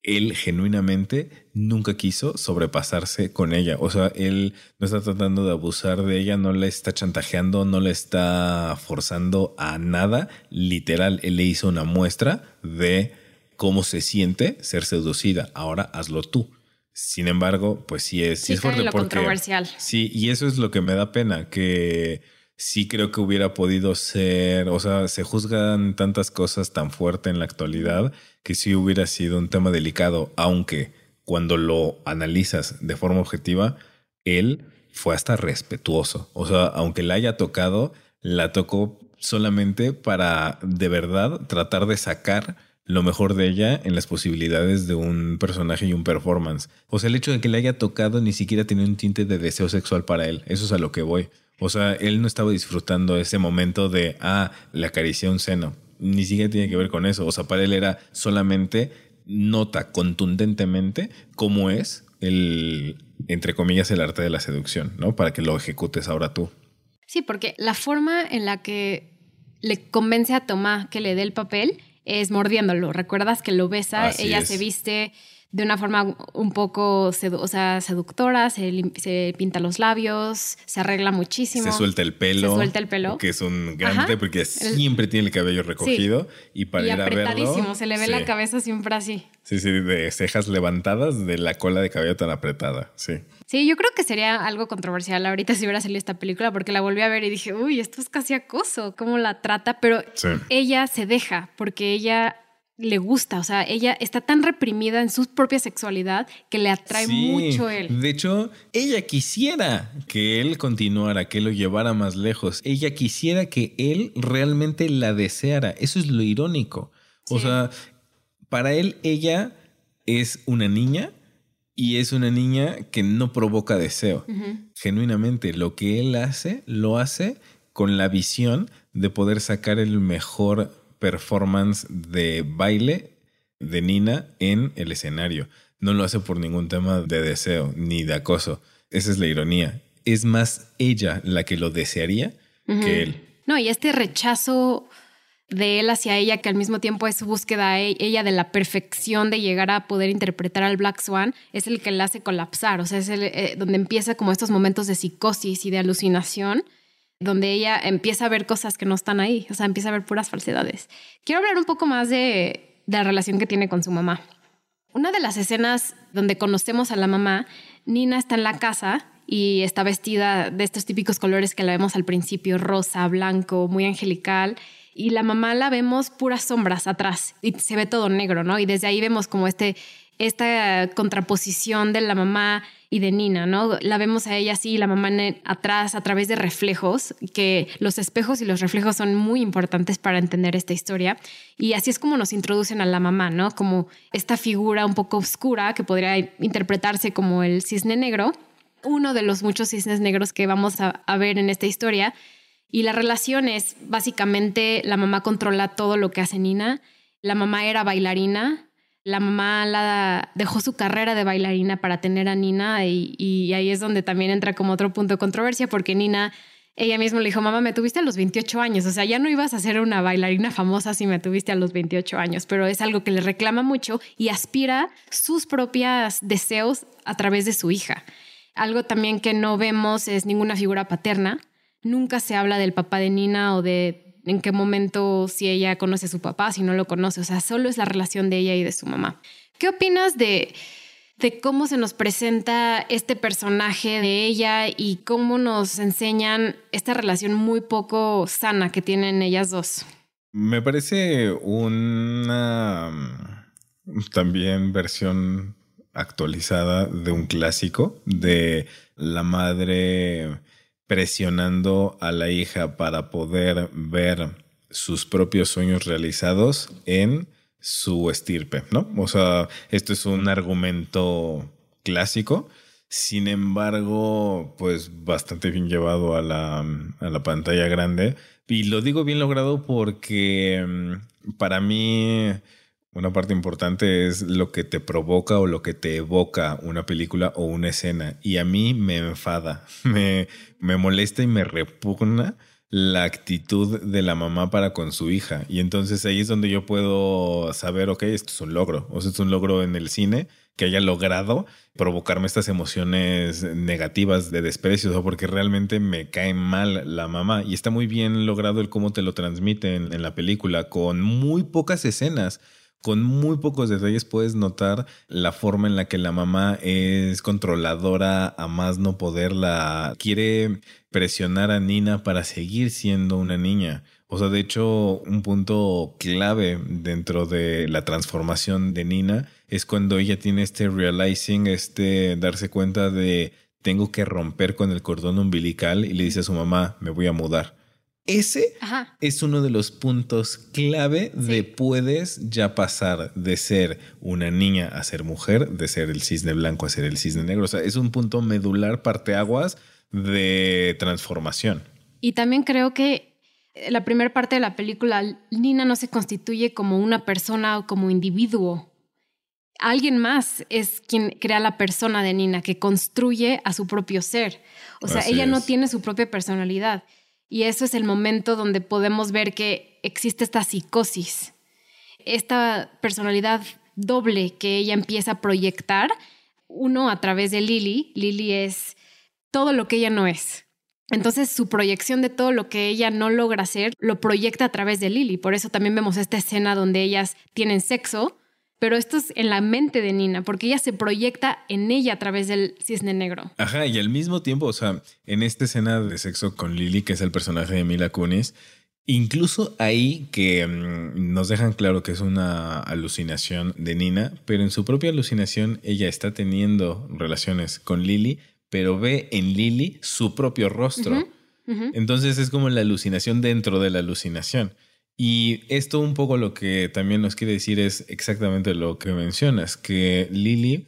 él genuinamente nunca quiso sobrepasarse con ella. O sea, él no está tratando de abusar de ella, no le está chantajeando, no le está forzando a nada. Literal, él le hizo una muestra de cómo se siente ser seducida. Ahora hazlo tú. Sin embargo, pues sí es, sí, es fuerte lo controversial. Sí, y eso es lo que me da pena, que sí creo que hubiera podido ser, o sea, se juzgan tantas cosas tan fuerte en la actualidad que sí hubiera sido un tema delicado, aunque cuando lo analizas de forma objetiva, él fue hasta respetuoso. O sea, aunque la haya tocado, la tocó solamente para de verdad tratar de sacar lo mejor de ella en las posibilidades de un personaje y un performance. O sea, el hecho de que le haya tocado ni siquiera tenía un tinte de deseo sexual para él. Eso es a lo que voy. O sea, él no estaba disfrutando ese momento de, ah, le acaricié un seno. Ni siquiera tiene que ver con eso. O sea, para él era solamente nota contundentemente cómo es el, entre comillas, el arte de la seducción, ¿no? Para que lo ejecutes ahora tú. Sí, porque la forma en la que le convence a Tomás que le dé el papel es mordiéndolo. ¿Recuerdas que lo besa? Ella se viste de una forma un poco o sea, seductora, se, pinta los labios, se arregla muchísimo. Se suelta el pelo. Se suelta el pelo. Que es un grande porque siempre tiene el cabello recogido y para ir a verlo. Se le ve la cabeza siempre así. Sí, sí, de cejas levantadas, de la cola de cabello tan apretada, sí. Sí, yo creo que sería algo controversial ahorita si hubiera salido esta película porque la volví a ver y dije, uy, esto es casi acoso, cómo la trata, pero ella se deja porque ella le gusta, o sea, ella está tan reprimida en su propia sexualidad que le atrae mucho él. De hecho, ella quisiera que él continuara, que lo llevara más lejos. Ella quisiera que él realmente la deseara. Eso es lo irónico. O sea, para él ella es una niña y es una niña que no provoca deseo. Genuinamente, lo que él hace, lo hace con la visión de poder sacar el mejor performance de baile de Nina en el escenario. No lo hace por ningún tema de deseo ni de acoso. Esa es la ironía. Es más ella la que lo desearía que él. No, y este rechazo de él hacia ella, que al mismo tiempo es su búsqueda e-, ella de la perfección de llegar a poder interpretar al Black Swan, es el que la hace colapsar, o sea, es el, eh, donde empieza como estos momentos de psicosis y de alucinación donde ella empieza a ver cosas que no están ahí, o sea, empieza a ver puras falsedades. Quiero hablar un poco más de, la relación que tiene con su mamá. Una de las escenas donde conocemos a la mamá, Nina está en la casa y está vestida de estos típicos colores que la vemos al principio, rosa, blanco, muy angelical. Y la mamá la vemos puras sombras atrás y se ve todo negro, ¿no? Y desde ahí vemos como este, esta contraposición de la mamá y de Nina, ¿no? La vemos a ella así, la mamá atrás a través de reflejos, que los espejos y los reflejos son muy importantes para entender esta historia. Y así es como nos introducen a la mamá, ¿no? Como esta figura un poco oscura que podría interpretarse como el cisne negro, uno de los muchos cisnes negros que vamos a, a ver en esta historia. Y la relación es básicamente la mamá controla todo lo que hace Nina. La mamá era bailarina, la mamá la dejó su carrera de bailarina para tener a Nina y, ahí es donde también entra como otro punto de controversia porque Nina, ella misma le dijo, mamá, me tuviste a los 28 años, o sea, ya no ibas a ser una bailarina famosa si me tuviste a los 28 años, pero es algo que le reclama mucho y aspira sus propios deseos a través de su hija. Algo también que no vemos es ninguna figura paterna. Nunca se habla del papá de Nina o de en qué momento, si ella conoce a su papá, si no lo conoce, o sea, solo es la relación de ella y de su mamá. ¿Qué opinas de, de cómo se nos presenta este personaje de ella y cómo nos enseñan esta relación muy poco sana que tienen ellas dos? Me parece una mm, también versión actualizada de un clásico de la madre presionando a la hija para poder ver sus propios sueños realizados en su estirpe, ¿no? O sea, esto es un argumento clásico, sin embargo, pues bastante bien llevado a la, a la pantalla grande. Y lo digo bien logrado porque mm, para mí una parte importante es lo que te provoca o lo que te evoca una película o una escena. Y a mí me enfada, me, me molesta y me repugna la actitud de la mamá para con su hija. Y entonces ahí es donde yo puedo saber, ok, esto es un logro. O sea, es un logro en el cine que haya logrado provocarme estas emociones negativas de desprecio, porque realmente me cae mal la mamá. Y está muy bien logrado el cómo te lo transmiten en la película, con muy pocas escenas con muy pocos detalles puedes notar la forma en la que la mamá es controladora a más no poderla. Quiere presionar a Nina para seguir siendo una niña. O sea, de hecho, un punto clave dentro de la transformación de Nina es cuando ella tiene este realizing, este darse cuenta de tengo que romper con el cordón umbilical y le dice a su mamá, me voy a mudar. Ese es uno de los puntos clave de puedes ya pasar de ser una niña a ser mujer, de ser el cisne blanco a ser el cisne negro. O sea, es un punto medular parteaguas de transformación. Y también creo que la primera parte de la película, Nina no se constituye como una persona o como individuo. Alguien más es quien crea la persona de Nina, que construye a su propio ser. O sea, ella no tiene su propia personalidad. Y eso es el momento donde podemos ver que existe esta psicosis, esta personalidad doble que ella empieza a proyectar, uno a través de Lily. Lily es todo lo que ella no es. Entonces su proyección de todo lo que ella no logra ser lo proyecta a través de Lily. Por eso también vemos esta escena donde ellas tienen sexo, pero esto es en la mente de Nina, porque ella se proyecta en ella a través del cisne negro. Ajá, y al mismo tiempo, o sea, en esta escena de sexo con Lily, que es el personaje de Mila Kunis, incluso ahí que mm, nos dejan claro que es una alucinación de Nina, pero en su propia alucinación ella está teniendo relaciones con Lily, pero ve en Lily su propio rostro. Entonces es como la alucinación dentro de la alucinación. Y esto un poco lo que también nos quiere decir es exactamente lo que mencionas, que Lily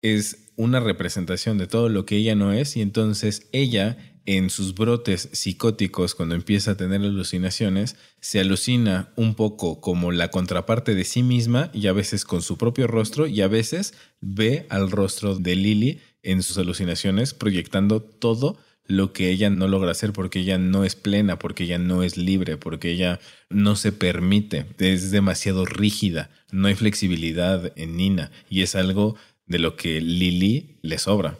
es una representación de todo lo que ella no es y entonces ella en sus brotes psicóticos cuando empieza a tener alucinaciones se alucina un poco como la contraparte de sí misma y a veces con su propio rostro y a veces ve al rostro de Lily en sus alucinaciones proyectando todo lo que ella no logra hacer porque ella no es plena, porque ella no es libre, porque ella no se permite, es demasiado rígida, no hay flexibilidad en Nina y es algo de lo que Lily le sobra.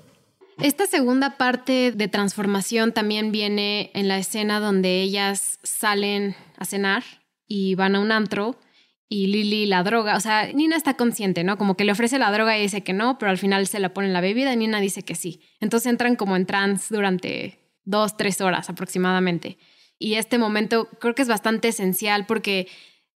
Esta segunda parte de transformación también viene en la escena donde ellas salen a cenar y van a un antro y Lily la droga, o sea, Nina está consciente, ¿no? Como que le ofrece la droga y dice que no, pero al final se la pone en la bebida y Nina dice que sí. Entonces entran como en trance durante dos, tres horas aproximadamente. Y este momento creo que es bastante esencial porque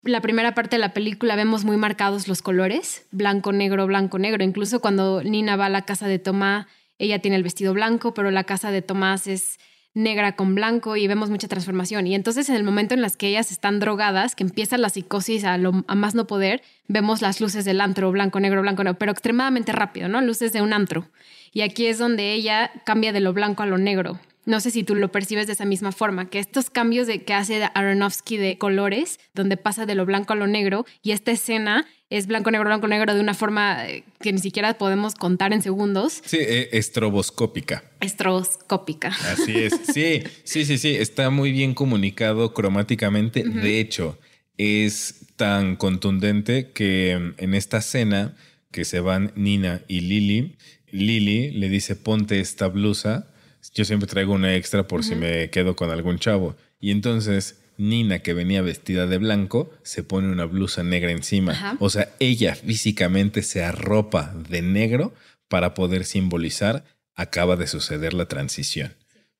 la primera parte de la película vemos muy marcados los colores, blanco, negro, blanco, negro. Incluso cuando Nina va a la casa de Tomás, ella tiene el vestido blanco, pero la casa de Tomás es negra con blanco y vemos mucha transformación. Y entonces en el momento en las que ellas están drogadas, que empieza la psicosis a, lo, a más no poder, vemos las luces del antro, blanco, negro, blanco, negro, pero extremadamente rápido, ¿no? Luces de un antro. Y aquí es donde ella cambia de lo blanco a lo negro. No sé si tú lo percibes de esa misma forma, que estos cambios de, que hace Aronofsky de colores, donde pasa de lo blanco a lo negro, y esta escena es blanco, negro, blanco, negro de una forma eh, que ni siquiera podemos contar en segundos. Sí, eh, estroboscópica. Estroboscópica. Así es. Sí, sí, sí, sí. Está muy bien comunicado cromáticamente. De hecho, es tan contundente que mm, en esta escena que se van Nina y Lily, Lily le dice ponte esta blusa. Yo siempre traigo una extra por si me quedo con algún chavo. Y entonces Nina, que venía vestida de blanco, se pone una blusa negra encima. O sea, ella físicamente se arropa de negro para poder simbolizar, acaba de suceder la transición.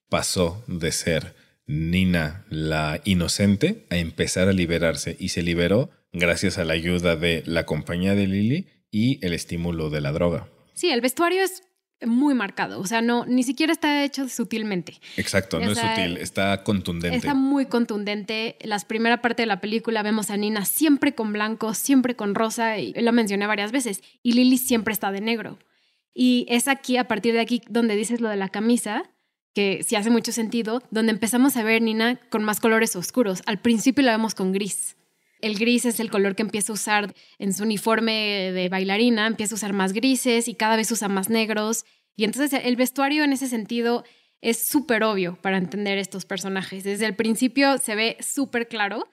Pasó de ser Nina la inocente a empezar a liberarse y se liberó gracias a la ayuda de la compañía de Lily y el estímulo de la droga. Sí, el vestuario es muy marcado, o sea, no, ni siquiera está hecho sutilmente. Exacto, no es sutil, está contundente. Está muy contundente. La primera parte de la película vemos a Nina siempre con blanco, siempre con rosa, y lo mencioné varias veces, y Lily siempre está de negro. Y es aquí, a partir de aquí, donde dices lo de la camisa, que sí hace mucho sentido, donde empezamos a ver Nina con más colores oscuros. Al principio la vemos con gris. El gris es el color que empieza a usar en su uniforme de bailarina, empieza a usar más grises y cada vez usa más negros. Y entonces el vestuario en ese sentido es súper obvio para entender estos personajes. Desde el principio se ve súper claro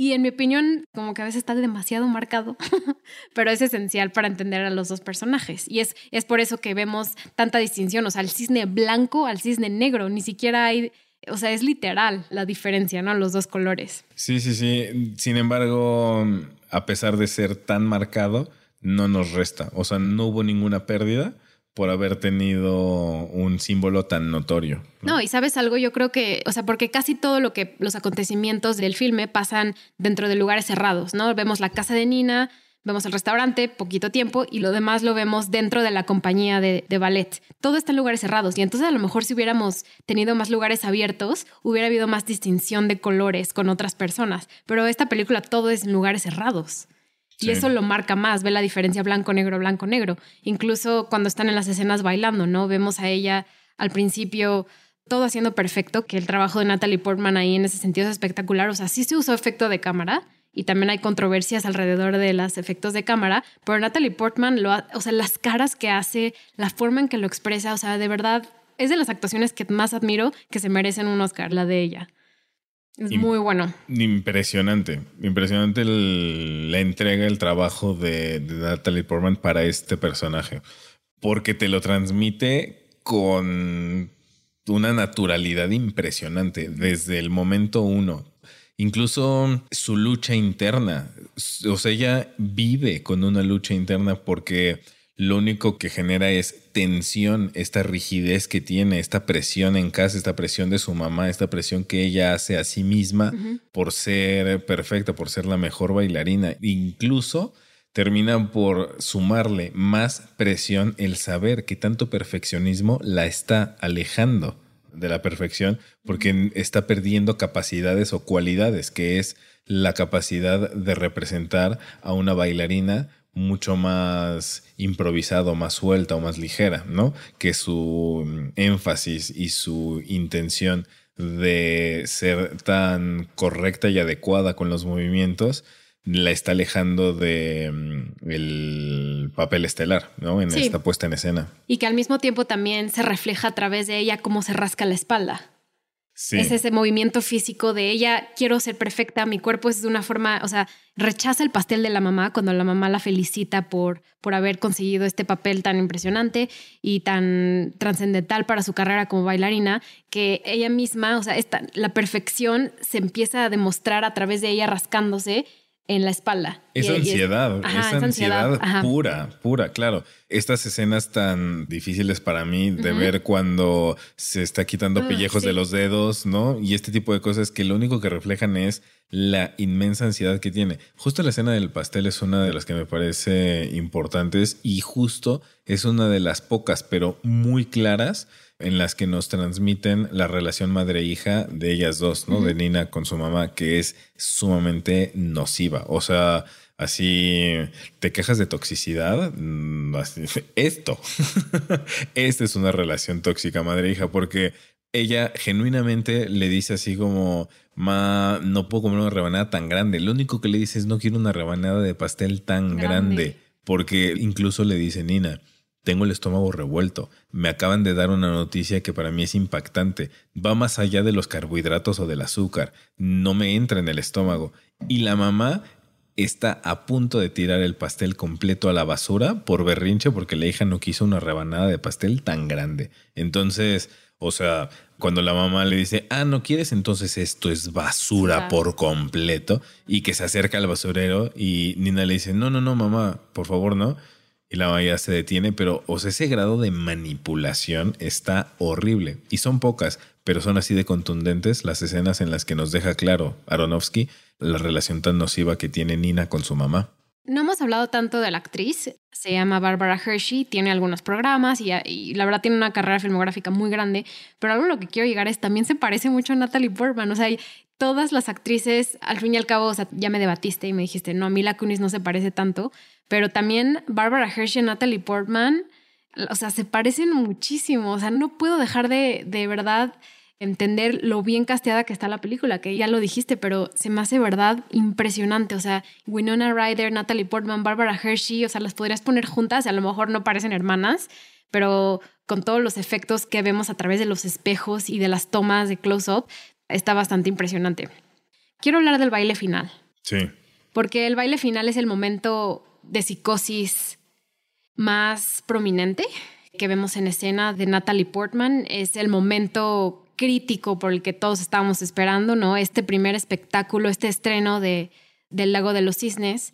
y en mi opinión como que a veces está demasiado marcado, pero es esencial para entender a los dos personajes. Y es, es por eso que vemos tanta distinción, o sea, el cisne blanco al cisne negro, ni siquiera hay o sea, es literal la diferencia, ¿no? Los dos colores. Sí, sí, sí. Sin embargo, a pesar de ser tan marcado, no nos resta. O sea, no hubo ninguna pérdida por haber tenido un símbolo tan notorio. ¿no? y sabes algo, yo creo que, o sea, porque casi todo lo que los acontecimientos del filme pasan dentro de lugares cerrados, ¿no? Vemos la casa de Nina, Vemos el restaurante, poquito tiempo, y lo demás lo vemos dentro de la compañía de, de, ballet. Todo está en lugares cerrados. Y entonces a lo mejor si hubiéramos tenido más lugares abiertos, hubiera habido más distinción de colores con otras personas. Pero esta película todo es en lugares cerrados. Y eso lo marca más, ve la diferencia blanco-negro, blanco-negro. Incluso cuando están en las escenas bailando, ¿no? Vemos a ella al principio todo haciendo perfecto, que el trabajo de Natalie Portman ahí en ese sentido es espectacular. O sea, sí se usó efecto de cámara y también hay controversias alrededor de los efectos de cámara, pero Natalie Portman, lo o sea, las caras que hace, la forma en que lo expresa, o sea, de verdad, es de las actuaciones que más admiro que se merecen un Oscar, la de ella. Es muy bueno. Impresionante. Impresionante la entrega, el trabajo de, de, Natalie Portman para este personaje. Porque te lo transmite con una naturalidad impresionante desde el momento uno. Incluso su lucha interna. O sea, ella vive con una lucha interna porque lo único que genera es tensión, esta rigidez que tiene, esta presión en casa, esta presión de su mamá, esta presión que ella hace a sí misma por ser perfecta, por ser la mejor bailarina. Incluso termina por sumarle más presión el saber que tanto perfeccionismo la está alejando de la perfección porque está perdiendo capacidades o cualidades, que es la capacidad de representar a una bailarina mucho más improvisado, más suelta o más ligera, ¿no? Que su mm, énfasis y su intención de ser tan correcta y adecuada con los movimientos la está alejando de mm, el papel estelar, ¿no? En esta puesta en escena. Y que al mismo tiempo también se refleja a través de ella cómo se rasca la espalda. Es ese movimiento físico de ella, quiero ser perfecta, mi cuerpo es de una forma, o sea, rechaza el pastel de la mamá cuando la mamá la felicita por, por haber conseguido este papel tan impresionante y tan trascendental para su carrera como bailarina, que ella misma, o sea, esta, la perfección se empieza a demostrar a través de ella rascándose en la espalda. Es ansiedad, es, ansiedad, pura, pura, claro. Estas escenas tan difíciles para mí de ver cuando se está quitando ah, pellejos de los dedos, ¿no? Y este tipo de cosas que lo único que reflejan es la inmensa ansiedad que tiene. Justo la escena del pastel es una de las que me parece importantes y justo es una de las pocas, pero muy claras en las que nos transmiten la relación madre-hija de ellas dos, ¿no? De Nina con su mamá, que es sumamente nociva. O sea, así te quejas de toxicidad. Mm, esto. Esta es una relación tóxica madre-hija porque ella genuinamente le dice así como, ma, no puedo comer una rebanada tan grande. Lo único que le dice es, no quiero una rebanada de pastel tan grande. Porque incluso le dice Nina, tengo el estómago revuelto. Me acaban de dar una noticia que para mí es impactante. Va más allá de los carbohidratos o del azúcar. No me entra en el estómago. Y la mamá está a punto de tirar el pastel completo a la basura por berrinche porque la hija no quiso una rebanada de pastel tan grande. Entonces, o sea, cuando la mamá le dice, ah, no quieres, entonces esto es basura por completo y que se acerca al basurero y Nina le dice, no, no, no, mamá, por favor, no y la valla se detiene, pero o sea, ese grado de manipulación está horrible. Y son pocas, pero son así de contundentes las escenas en las que nos deja claro Aronofsky la relación tan nociva que tiene Nina con su mamá. No hemos hablado tanto de la actriz, se llama Barbara Hershey, tiene algunos programas y, y, la verdad tiene una carrera filmográfica muy grande, pero algo a lo que quiero llegar es también se parece mucho a Natalie Portman, o sea, todas las actrices, al fin y al cabo, o sea, ya me debatiste y me dijiste, no, a Mila Kunis no se parece tanto, pero también Barbara Hershey Natalie Portman, o sea, se parecen muchísimo. O sea, no puedo dejar de, de verdad entender lo bien casteada que está la película, que ya lo dijiste, pero se me hace verdad impresionante. O sea, Winona Ryder, Natalie Portman, Barbara Hershey, o sea, las podrías poner juntas, a lo mejor no parecen hermanas, pero con todos los efectos que vemos a través de los espejos y de las tomas de close-up, está bastante impresionante. Quiero hablar del baile final. Sí. Porque el baile final es el momento de psicosis más prominente que vemos en escena de Natalie Portman. Es el momento crítico por el que todos estábamos esperando, ¿no? Este primer espectáculo, este estreno de, del Lago de los Cisnes.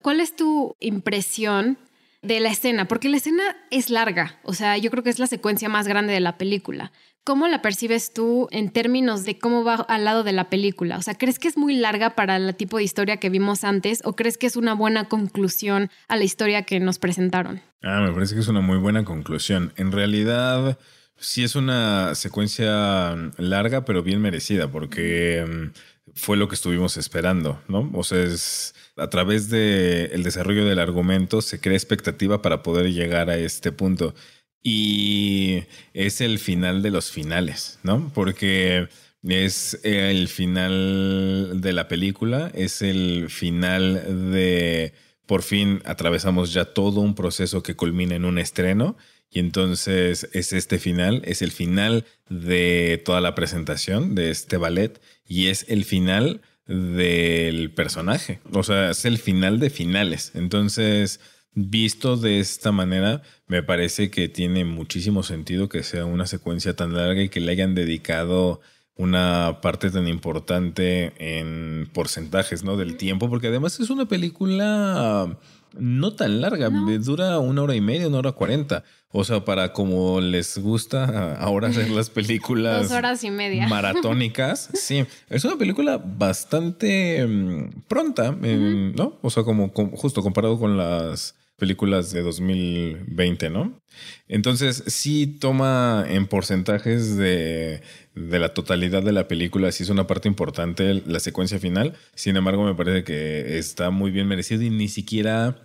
¿Cuál es tu impresión de la escena? Porque la escena es larga, o sea, yo creo que es la secuencia más grande de la película. ¿Cómo la percibes tú en términos de cómo va al lado de la película? O sea, ¿crees que es muy larga para el tipo de historia que vimos antes o crees que es una buena conclusión a la historia que nos presentaron? Ah, me parece que es una muy buena conclusión. En realidad, sí es una secuencia larga, pero bien merecida, porque mm, fue lo que estuvimos esperando, ¿no? O sea, es a través del desarrollo del argumento se crea expectativa para poder llegar a este punto. Y es el final de los finales, ¿no? Porque es el final de la película, es el final de por fin atravesamos ya todo un proceso que culmina en un estreno y entonces es este final, es el final de toda la presentación de este ballet y es el final del personaje, o sea, es el final de finales. Entonces Visto de esta manera, me parece que tiene muchísimo sentido que sea una secuencia tan larga y que le hayan dedicado una parte tan importante en porcentajes, ¿no? Del tiempo, porque además es una película no tan larga, dura una hora y media, una hora cuarenta. O sea, para como les gusta ahora hacer las películas. Dos horas y media. Maratónicas. sí, es una película bastante mm, pronta, ¿no? O sea, como justo comparado con las películas de 2020, ¿no? Entonces sí toma en porcentajes de, de, la totalidad de la película, sí es una parte importante la secuencia final, sin embargo me parece que está muy bien merecido y ni siquiera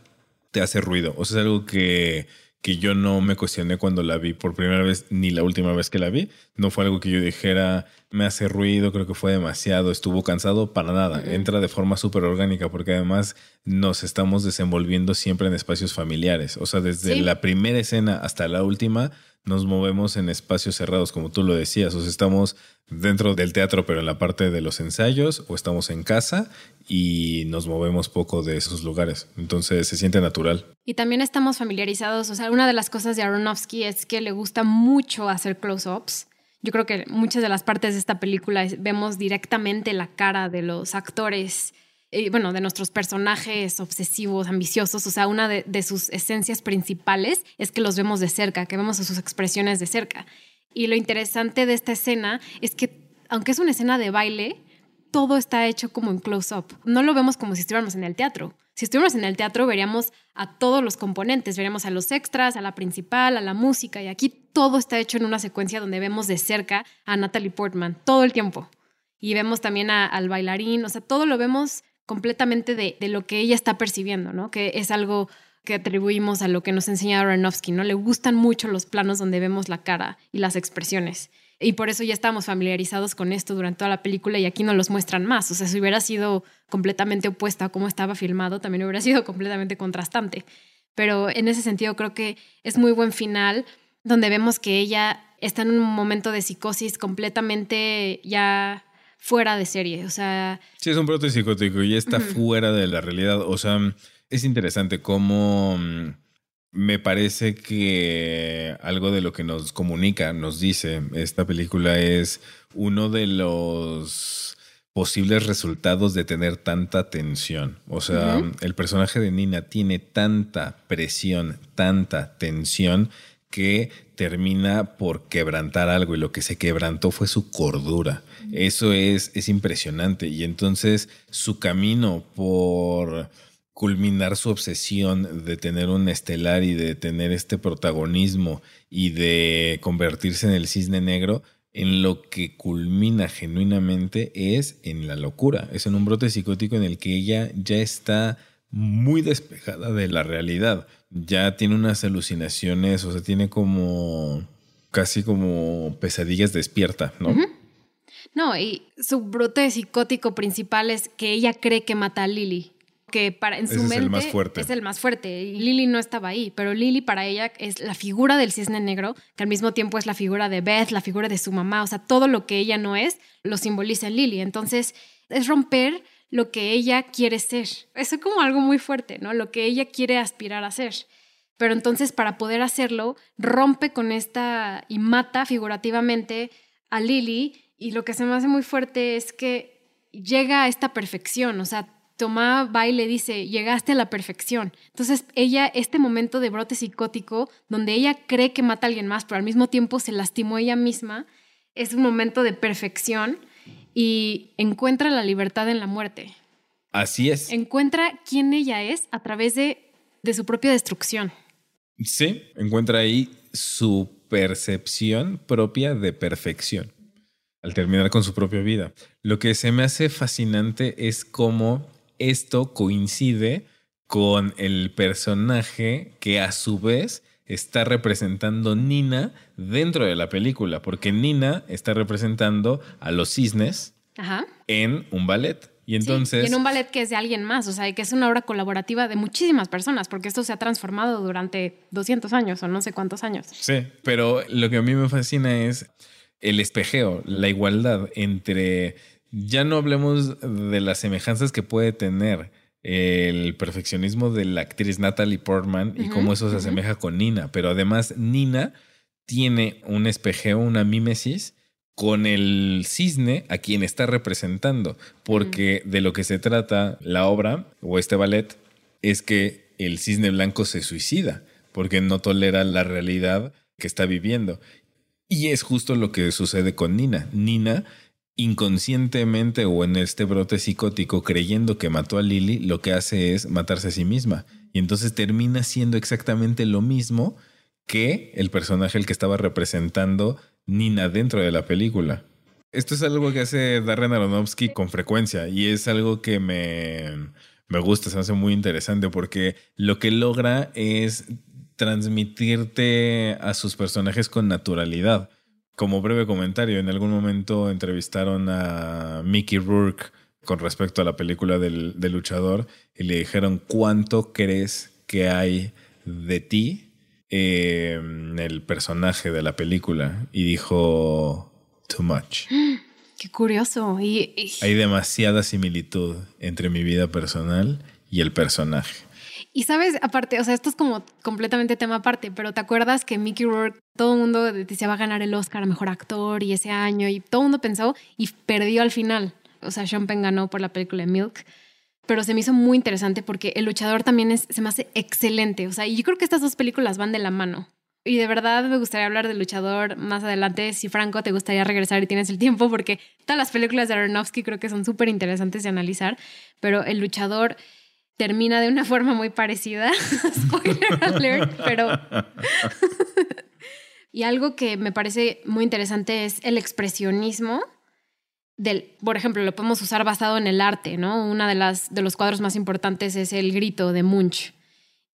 te hace ruido, o sea, es algo que que yo no me cuestioné cuando la vi por primera vez ni la última vez que la vi. No fue algo que yo dijera, me hace ruido, creo que fue demasiado, estuvo cansado, para nada. Entra de forma súper orgánica porque además nos estamos desenvolviendo siempre en espacios familiares. O sea, desde la primera escena hasta la última nos movemos en espacios cerrados, como tú lo decías. O sea, estamos dentro del teatro, pero en la parte de los ensayos, o estamos en casa y nos movemos poco de esos lugares. Entonces se siente natural. Y también estamos familiarizados. O sea, una de las cosas de Aronofsky es que le gusta mucho hacer close-ups. Yo creo que muchas de las partes de esta película vemos directamente la cara de los actores bueno, de nuestros personajes obsesivos, ambiciosos, o sea, una de, sus esencias principales es que los vemos de cerca, que vemos sus expresiones de cerca. Y lo interesante de esta escena es que, aunque es una escena de baile, todo está hecho como en close-up. No lo vemos como si estuviéramos en el teatro. Si estuviéramos en el teatro, veríamos a todos los componentes, veríamos a los extras, a la principal, a la música, y aquí todo está hecho en una secuencia donde vemos de cerca a Natalie Portman todo el tiempo. Y vemos también al bailarín, o sea, todo lo vemos completamente de, lo que ella está percibiendo, ¿no? Que es algo que atribuimos a lo que nos enseña Aronofsky, ¿no? Le gustan mucho los planos donde vemos la cara y las expresiones. Y por eso ya estamos familiarizados con esto durante toda la película y aquí no los muestran más. O sea, si hubiera sido completamente opuesta a cómo estaba filmado, también hubiera sido completamente contrastante. Pero en ese sentido creo que es muy buen final donde vemos que ella está en un momento de psicosis completamente ya fuera de serie. O sea. Sí, es un brote psicótico y está fuera de la realidad. O sea, es interesante cómo mm, me parece que algo de lo que nos comunica, nos dice esta película es uno de los posibles resultados de tener tanta tensión. O sea, el personaje de Nina tiene tanta presión, tanta tensión que termina por quebrantar algo y lo que se quebrantó fue su cordura. Eso es, es impresionante. Y entonces su camino por culminar su obsesión de tener un estelar y de tener este protagonismo y de convertirse en el cisne negro, en lo que culmina genuinamente es en la locura, es en un brote psicótico en el que ella ya está muy despejada de la realidad, ya tiene unas alucinaciones, o sea, tiene como casi como pesadillas despierta, ¿no? No, y su brote psicótico principal es que ella cree que mata a Lily. Que para, en su mente es el más fuerte. Es el más fuerte. Y Lily no estaba ahí, pero Lily para ella es la figura del cisne negro, que al mismo tiempo es la figura de Beth, la figura de su mamá. O sea, todo lo que ella no es lo simboliza Lily. Entonces, es romper lo que ella quiere ser. Eso es como algo muy fuerte, ¿no? Lo que ella quiere aspirar a ser. Pero entonces, para poder hacerlo, rompe con esta y mata figurativamente a Lily y lo que se me hace muy fuerte es que llega a esta perfección, o sea, Tomás va y le dice, llegaste a la perfección. Entonces ella, este momento de brote psicótico, donde ella cree que mata a alguien más, pero al mismo tiempo se lastimó ella misma, es un momento de perfección y encuentra la libertad en la muerte. Así es. Encuentra quién ella es a través de, de su propia destrucción. Sí, encuentra ahí su percepción propia de perfección al terminar con su propia vida. Lo que se me hace fascinante es cómo esto coincide con el personaje que a su vez está representando Nina dentro de la película, porque Nina está representando a los cisnes en un ballet. Y entonces. y en un ballet que es de alguien más, o sea, que es una obra colaborativa de muchísimas personas, porque esto se ha transformado durante 200 años o no sé cuántos años. Sí, pero lo que a mí me fascina es el espejeo, la igualdad entre. Ya no hablemos de las semejanzas que puede tener el perfeccionismo de la actriz Natalie Portman y cómo eso se asemeja con Nina. Pero además, Nina tiene un espejeo, una mímesis con el cisne a quien está representando, porque de lo que se trata la obra o este ballet es que el cisne blanco se suicida, porque no tolera la realidad que está viviendo. Y es justo lo que sucede con Nina. Nina inconscientemente o en este brote psicótico creyendo que mató a Lily, lo que hace es matarse a sí misma. Y entonces termina siendo exactamente lo mismo que el personaje el que estaba representando Nina dentro de la película. Esto es algo que hace Darren Aronofsky con frecuencia y es algo que me, me gusta, se hace muy interesante porque lo que logra es transmitirte a sus personajes con naturalidad como breve comentario, en algún momento entrevistaron a Mickey Rourke con respecto a la película del, luchador y le dijeron cuánto crees que hay de ti en el personaje de la película y dijo too much. Qué curioso. y... Hay demasiada similitud entre mi vida personal y el personaje. Y sabes, aparte, o sea, esto es como completamente tema aparte, pero ¿te acuerdas que Mickey Rourke, todo el mundo decía va a ganar el Oscar a Mejor Actor y ese año, y todo el mundo pensó y perdió al final. O sea, Sean Penn ganó por la película Milk, pero se me hizo muy interesante porque El Luchador también es, se me hace excelente. O sea, y yo creo que estas dos películas van de la mano. Y de verdad me gustaría hablar del luchador más adelante. Si Franco te gustaría regresar y tienes el tiempo, porque todas las películas de Aronofsky creo que son súper interesantes de analizar. Pero el luchador termina de una forma muy parecida. Spoiler alert, pero. y algo que me parece muy interesante es el expresionismo del, por ejemplo, lo podemos usar basado en el arte, ¿no? Una de las de los cuadros más importantes es el grito de Munch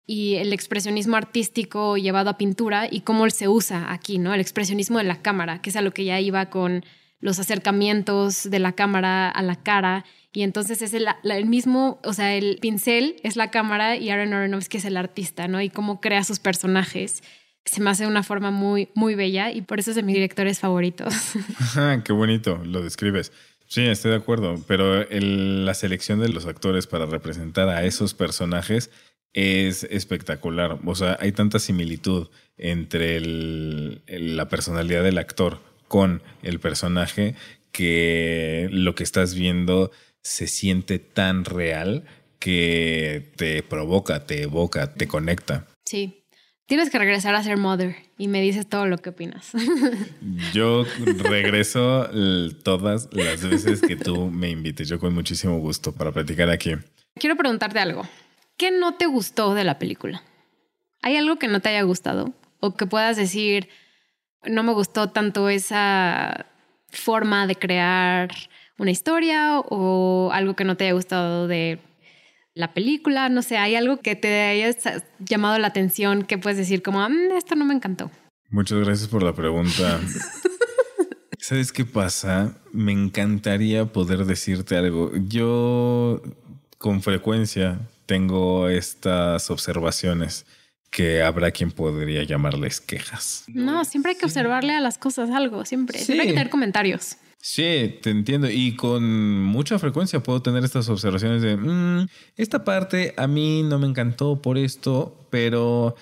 y el expresionismo artístico llevado a pintura y cómo se usa aquí, ¿no? El expresionismo de la cámara, que es a lo que ya iba con los acercamientos de la cámara a la cara y entonces es el, mismo, o sea, el pincel es la cámara y Aaron Aronofsky es el artista, ¿no? Y cómo crea sus personajes. Se me hace una forma muy, muy bella y por eso es de mis directores favoritos. qué bonito, lo describes. Sí, estoy de acuerdo, pero la selección de los actores para representar a esos personajes es espectacular. O sea, hay tanta similitud entre la personalidad del actor con el personaje que lo que estás viendo se siente tan real que te provoca, te evoca, te conecta. Sí. Tienes que regresar a ser mother y me dices todo lo que opinas. Yo regreso todas las veces que tú me invites. Yo con muchísimo gusto para platicar aquí. Quiero preguntarte algo. ¿Qué no te gustó de la película? ¿Hay algo que no te haya gustado? O que puedas decir, no me gustó tanto esa forma de crear una historia o algo que no te haya gustado de la película, no sé, hay algo que te haya llamado la atención que puedes decir como, mm, esto no me encantó. Muchas gracias por la pregunta. ¿Sabes qué pasa? Me encantaría poder decirte algo. Yo con frecuencia tengo estas observaciones que habrá quien podría llamarles quejas. No, siempre hay que observarle a las cosas algo, siempre. Siempre hay que tener comentarios. Sí, te entiendo. Y con mucha frecuencia puedo tener estas observaciones de, mm, esta parte a mí no me encantó por esto, pero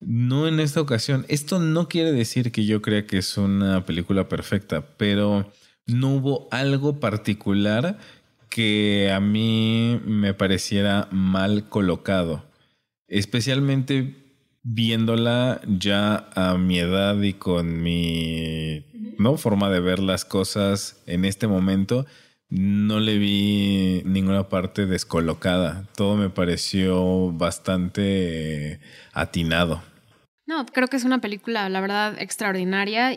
no en esta ocasión. Esto no quiere decir que yo crea que es una película perfecta, pero no hubo algo particular que a mí me pareciera mal colocado. Especialmente viéndola ya a mi edad y con mi ¿no? forma de ver las cosas en este momento, no le vi ninguna parte descolocada. Todo me pareció bastante atinado. No, creo que es una película, la verdad, extraordinaria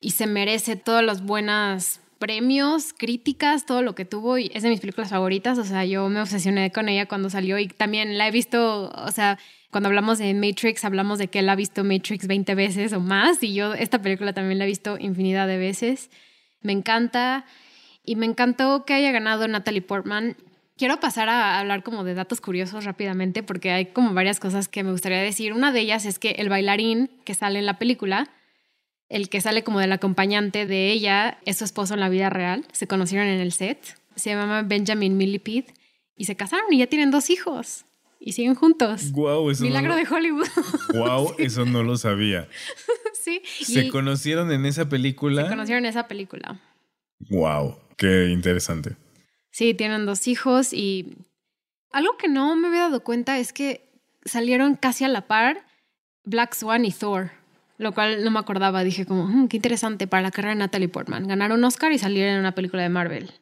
y se merece todas las buenas premios, críticas, todo lo que tuvo y es de mis películas favoritas, o sea, yo me obsesioné con ella cuando salió y también la he visto, o sea, cuando hablamos de Matrix, hablamos de que él ha visto Matrix 20 veces o más y yo esta película también la he visto infinidad de veces. Me encanta y me encantó que haya ganado Natalie Portman. Quiero pasar a hablar como de datos curiosos rápidamente porque hay como varias cosas que me gustaría decir. Una de ellas es que el bailarín que sale en la película, el que sale como del acompañante de ella, es su esposo en la vida real. Se conocieron en el set. Se llama Benjamin Millipede y se casaron y ya tienen dos hijos y siguen juntos. Wow, eso Milagro de Hollywood. Wow, eso no lo sabía. sí. ¿Se conocieron en esa película? Se conocieron en esa película. Wow, qué interesante. Sí, tienen dos hijos y algo que no me había dado cuenta es que salieron casi a la par Black Swan y Thor, lo cual no me acordaba. Dije como, mm, qué interesante para la carrera de Natalie Portman. Ganaron un Oscar y salieron en una película de Marvel.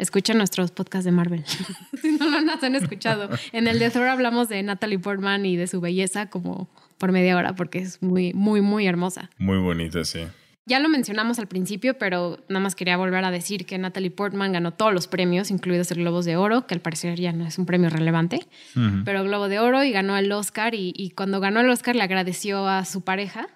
Escuchen nuestros podcasts de Marvel. si no lo han escuchado. En el de Thor hablamos de Natalie Portman y de su belleza como por media hora porque es muy, muy, muy hermosa. Muy bonita, sí. Ya lo mencionamos al principio, pero nada más quería volver a decir que Natalie Portman ganó todos los premios, incluidos el Globo de Oro, que al parecer ya no es un premio relevante, pero Globo de Oro y ganó el Oscar y, y cuando ganó el Oscar le agradeció a su pareja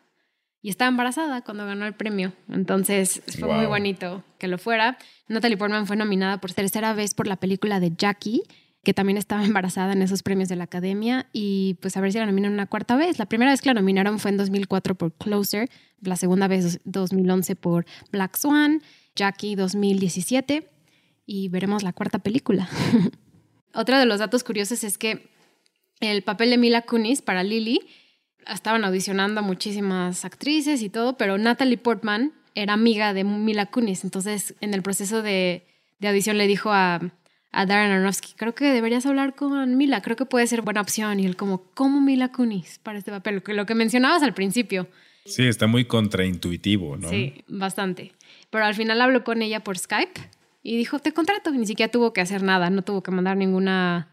y estaba embarazada cuando ganó el premio. Entonces fue muy bonito que lo fuera. Natalie Portman fue nominada por tercera vez por la película de Jackie, que también estaba embarazada en esos premios de la academia. Y pues a ver si la nominan una cuarta vez. La primera vez que la nominaron fue en 2004 por Closer, la segunda vez 2011 por Black Swan, Jackie 2017 y veremos la cuarta película. Otro de los datos curiosos es que el papel de Mila Kunis para Lily estaban audicionando a muchísimas actrices y todo, pero Natalie Portman era amiga de Mila Kunis, entonces en el proceso de, audición le dijo a, a Darren Aronofsky, creo que deberías hablar con Mila, creo que puede ser buena opción. Y él como, ¿cómo Mila Kunis para este papel? Lo que, lo que mencionabas al principio. Sí, está muy contraintuitivo, ¿no? Sí, bastante. Pero al final habló con ella por Skype y dijo, te contrato. Ni siquiera tuvo que hacer nada, no tuvo que mandar ninguna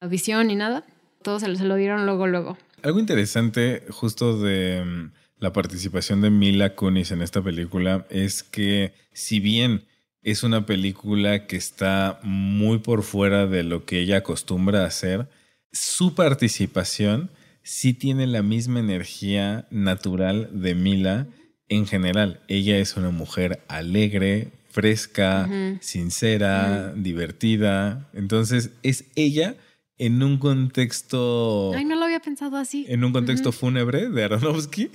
audición ni nada. Todo se lo, se lo dieron luego, luego. Algo interesante justo de mm, la participación de Mila Kunis en esta película es que si bien es una película que está muy por fuera de lo que ella acostumbra a hacer, su participación sí tiene la misma energía natural de Mila en general. Ella es una mujer alegre, fresca, sincera, divertida. Entonces es ella en un contexto... Ay, no lo había pensado así. En un contexto fúnebre de Aronofsky.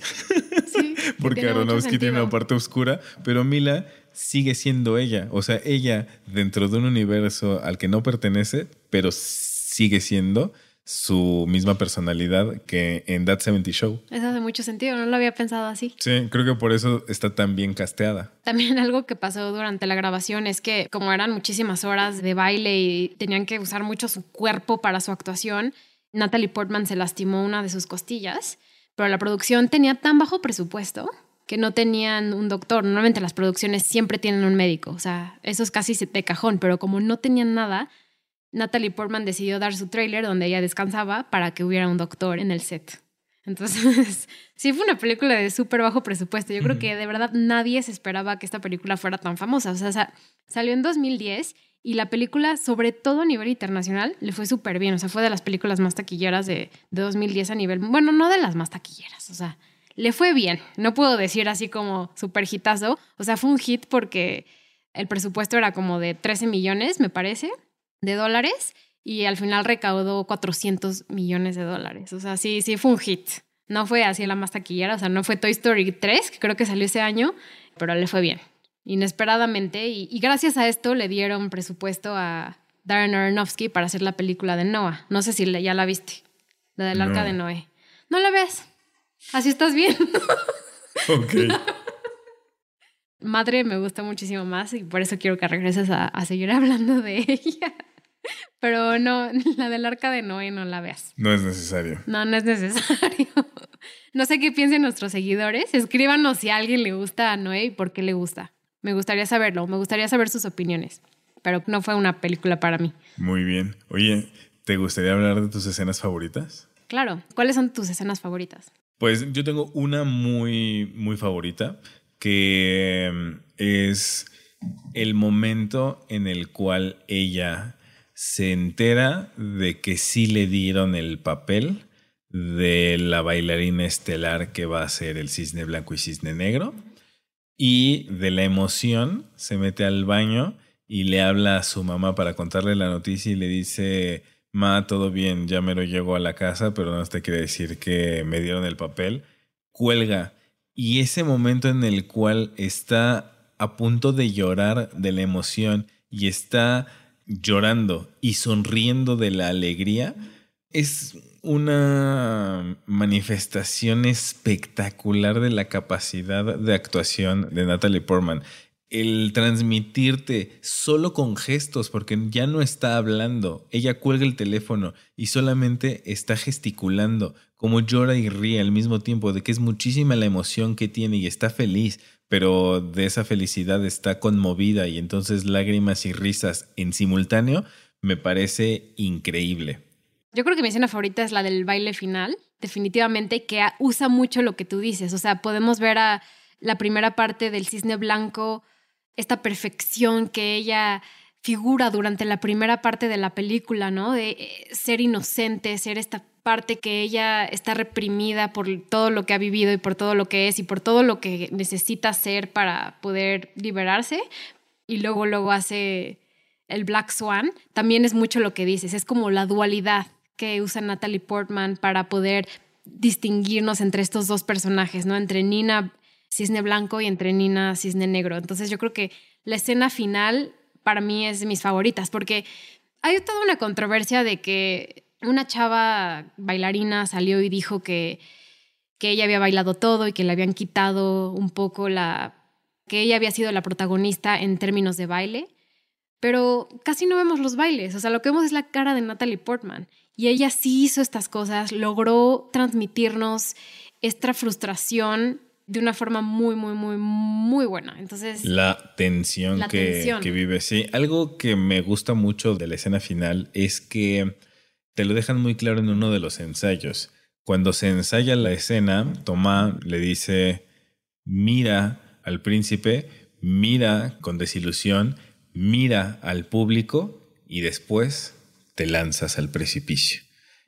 Sí. Porque Aronofsky tiene una parte oscura, pero Mila sigue siendo ella. O sea, ella dentro de un universo al que no pertenece, pero sigue siendo su misma personalidad que en That 70 Show. Eso hace mucho sentido, no lo había pensado así. Sí, creo que por eso está tan bien casteada. También algo que pasó durante la grabación es que como eran muchísimas horas de baile y tenían que usar mucho su cuerpo para su actuación, Natalie Portman se lastimó una de sus costillas, pero la producción tenía tan bajo presupuesto que no tenían un doctor. Normalmente las producciones siempre tienen un médico, o sea, eso es casi de cajón, pero como no tenían nada, Natalie Portman decidió dar su tráiler donde ella descansaba para que hubiera un doctor en el set. Entonces, sí fue una película de súper bajo presupuesto. Yo creo que de verdad nadie se esperaba que esta película fuera tan famosa. O sea, salió en 2010 y la película, sobre todo a nivel internacional, le fue súper bien. O sea, fue de las películas más taquilleras de, de 2010 a nivel... Bueno, no de las más taquilleras. O sea, le fue bien. No puedo decir así como súper hitazo. O sea, fue un hit porque el presupuesto era como de 13 millones, me parece de dólares y al final recaudó 400 millones de dólares. O sea, sí, sí fue un hit. No fue así la más taquillera, o sea, no fue Toy Story 3, que creo que salió ese año, pero le fue bien, inesperadamente. Y, gracias a esto le dieron presupuesto a Darren Aronofsky para hacer la película de Noah. No sé si ya la viste, la del arca de Noé. No la ves. Así estás bien. ok. Madre me gusta muchísimo más y por eso quiero que regreses a seguir hablando de ella. Pero no, la del arca de Noé no la veas. No es necesario. No, no es necesario. No sé qué piensen nuestros seguidores. Escríbanos si a alguien le gusta a Noé y por qué le gusta. Me gustaría saberlo, me gustaría saber sus opiniones. Pero no fue una película para mí. Muy bien. Oye, ¿te gustaría hablar de tus escenas favoritas? Claro. ¿Cuáles son tus escenas favoritas? Pues yo tengo una muy, muy favorita, que mm, es el momento en el cual ella se entera de que sí le dieron el papel de la bailarina estelar que va a ser el cisne blanco y cisne negro. Y de la emoción se mete al baño y le habla a su mamá para contarle la noticia y le dice, Ma, todo bien, ya me lo llego a la casa, pero no te quiere decir que me dieron el papel. Cuelga. Y ese momento en el cual está a punto de llorar de la emoción y está llorando y sonriendo de la alegría, es una manifestación espectacular de la capacidad de actuación de Natalie Portman. El transmitirte solo con gestos, porque ya no está hablando, ella cuelga el teléfono y solamente está gesticulando, como llora y ríe al mismo tiempo, de que es muchísima la emoción que tiene y está feliz, pero de esa felicidad está conmovida y entonces lágrimas y risas en simultáneo, me parece increíble. Yo creo que mi escena favorita es la del baile final, definitivamente, que usa mucho lo que tú dices. O sea, podemos ver a la primera parte del cisne blanco, esta perfección que ella figura durante la primera parte de la película, ¿no? De eh, ser inocente, ser esta parte que ella está reprimida por todo lo que ha vivido y por todo lo que es y por todo lo que necesita ser para poder liberarse. Y luego, luego hace el Black Swan. También es mucho lo que dices, es como la dualidad que usa Natalie Portman para poder distinguirnos entre estos dos personajes, ¿no? Entre Nina Cisne Blanco y entre Nina Cisne Negro. Entonces yo creo que la escena final para mí es de mis favoritas porque hay toda una controversia de que una chava bailarina salió y dijo que, que ella había bailado todo y que le habían quitado un poco la... que ella había sido la protagonista en términos de baile, pero casi no vemos los bailes, o sea, lo que vemos es la cara de Natalie Portman y ella sí hizo estas cosas, logró transmitirnos esta frustración de una forma muy, muy, muy, muy buena. Entonces. La tensión, que, que vive. Sí, algo que me gusta mucho de la escena final es que te lo dejan muy claro en uno de los ensayos. Cuando se ensaya la escena, Tomás le dice: Mira al príncipe, mira con desilusión, mira al público y después te lanzas al precipicio.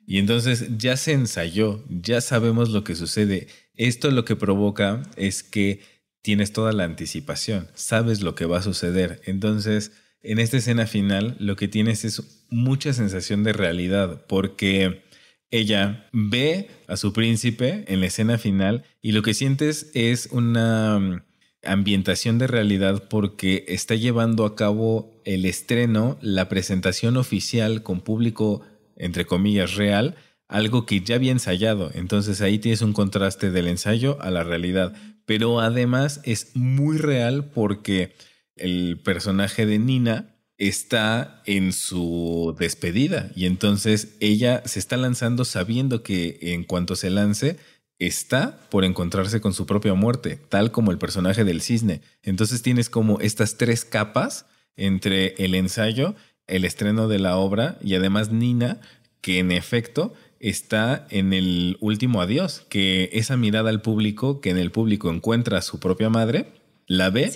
Y entonces ya se ensayó, ya sabemos lo que sucede. Esto lo que provoca es que tienes toda la anticipación, sabes lo que va a suceder. Entonces, en esta escena final, lo que tienes es mucha sensación de realidad, porque ella ve a su príncipe en la escena final y lo que sientes es una mm, ambientación de realidad porque está llevando a cabo el estreno, la presentación oficial con público, entre comillas, real, algo que ya había ensayado. Entonces ahí tienes un contraste del ensayo a la realidad. Pero además es muy real porque el personaje de Nina está en su despedida y entonces ella se está lanzando sabiendo que en cuanto se lance está por encontrarse con su propia muerte, tal como el personaje del cisne. Entonces tienes como estas tres capas entre el ensayo, el estreno de la obra y además Nina, que en efecto está en el último adiós, que esa mirada al público, que en el público encuentra a su propia madre, la ve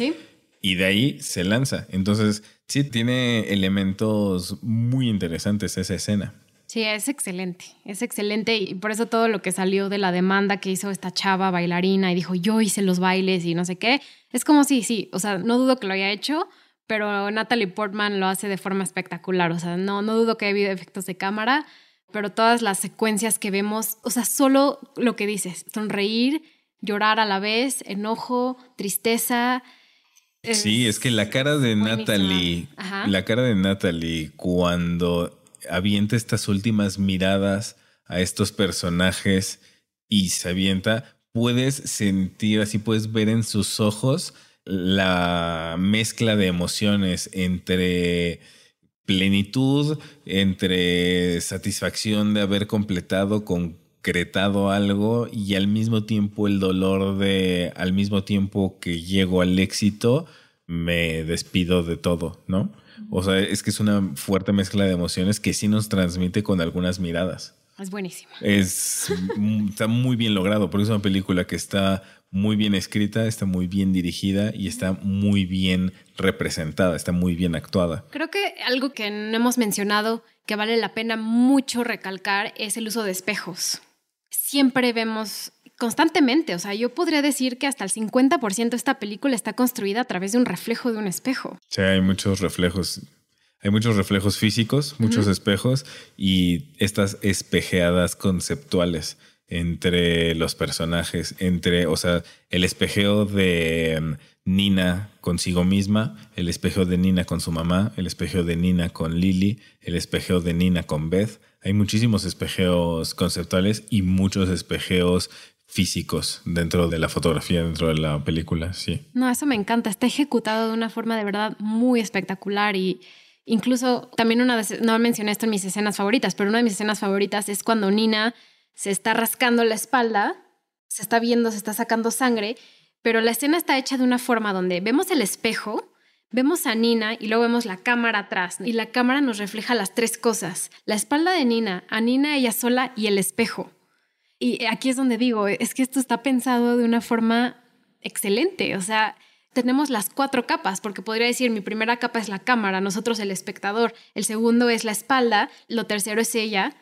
y de ahí se lanza. Entonces, sí, tiene elementos muy interesantes esa escena. Sí, es excelente, es excelente. Y por eso todo lo que salió de la demanda que hizo esta chava bailarina y dijo yo hice los bailes y no sé qué, es como sí, sí, o sea, no dudo que lo haya hecho, pero Natalie Portman lo hace de forma espectacular, o sea, no, no dudo que haya habido efectos de cámara, pero todas las secuencias que vemos, o sea, solo lo que dices, sonreír, llorar a la vez, enojo, tristeza. sí, es que la cara de Natalie, la cara de Natalie cuando avienta estas últimas miradas a estos personajes y se avienta, puedes sentir, así puedes ver en sus ojos la mezcla de emociones entre plenitud, entre satisfacción de haber completado, concretado algo y al mismo tiempo el dolor de, al mismo tiempo que llego al éxito, me despido de todo, ¿no? O sea, es que es una fuerte mezcla de emociones que sí nos transmite con algunas miradas. Es buenísimo. Es, está muy bien logrado, porque es una película que está muy bien escrita, está muy bien dirigida y está muy bien representada, está muy bien actuada. Creo que algo que no hemos mencionado que vale la pena mucho recalcar es el uso de espejos. Siempre vemos constantemente, o sea, yo podría decir que hasta el 50% de esta película está construida a través de un reflejo de un espejo. Sí, hay muchos reflejos. Hay muchos reflejos físicos, muchos espejos y estas espejeadas conceptuales entre los personajes, entre, o sea, el espejeo de mm, Nina consigo misma, el espejeo de Nina con su mamá, el espejeo de Nina con Lily, el espejeo de Nina con Beth. Hay muchísimos espejeos conceptuales y muchos espejeos físicos dentro de la fotografía, dentro de la película, sí. No, eso me encanta. Está ejecutado de una forma de verdad muy espectacular y incluso también una de, no mencioné esto en mis escenas favoritas, pero una de mis escenas favoritas es cuando Nina se está rascando la espalda, se está viendo, se está sacando sangre, pero la escena está hecha de una forma donde vemos el espejo, vemos a Nina y luego vemos la cámara atrás y la cámara nos refleja las tres cosas, la espalda de Nina, a Nina ella sola y el espejo. Y aquí es donde digo, es que esto está pensado de una forma excelente, o sea, tenemos las cuatro capas, porque podría decir, mi primera capa es la cámara, nosotros el espectador, el segundo es la espalda, lo tercero es ella,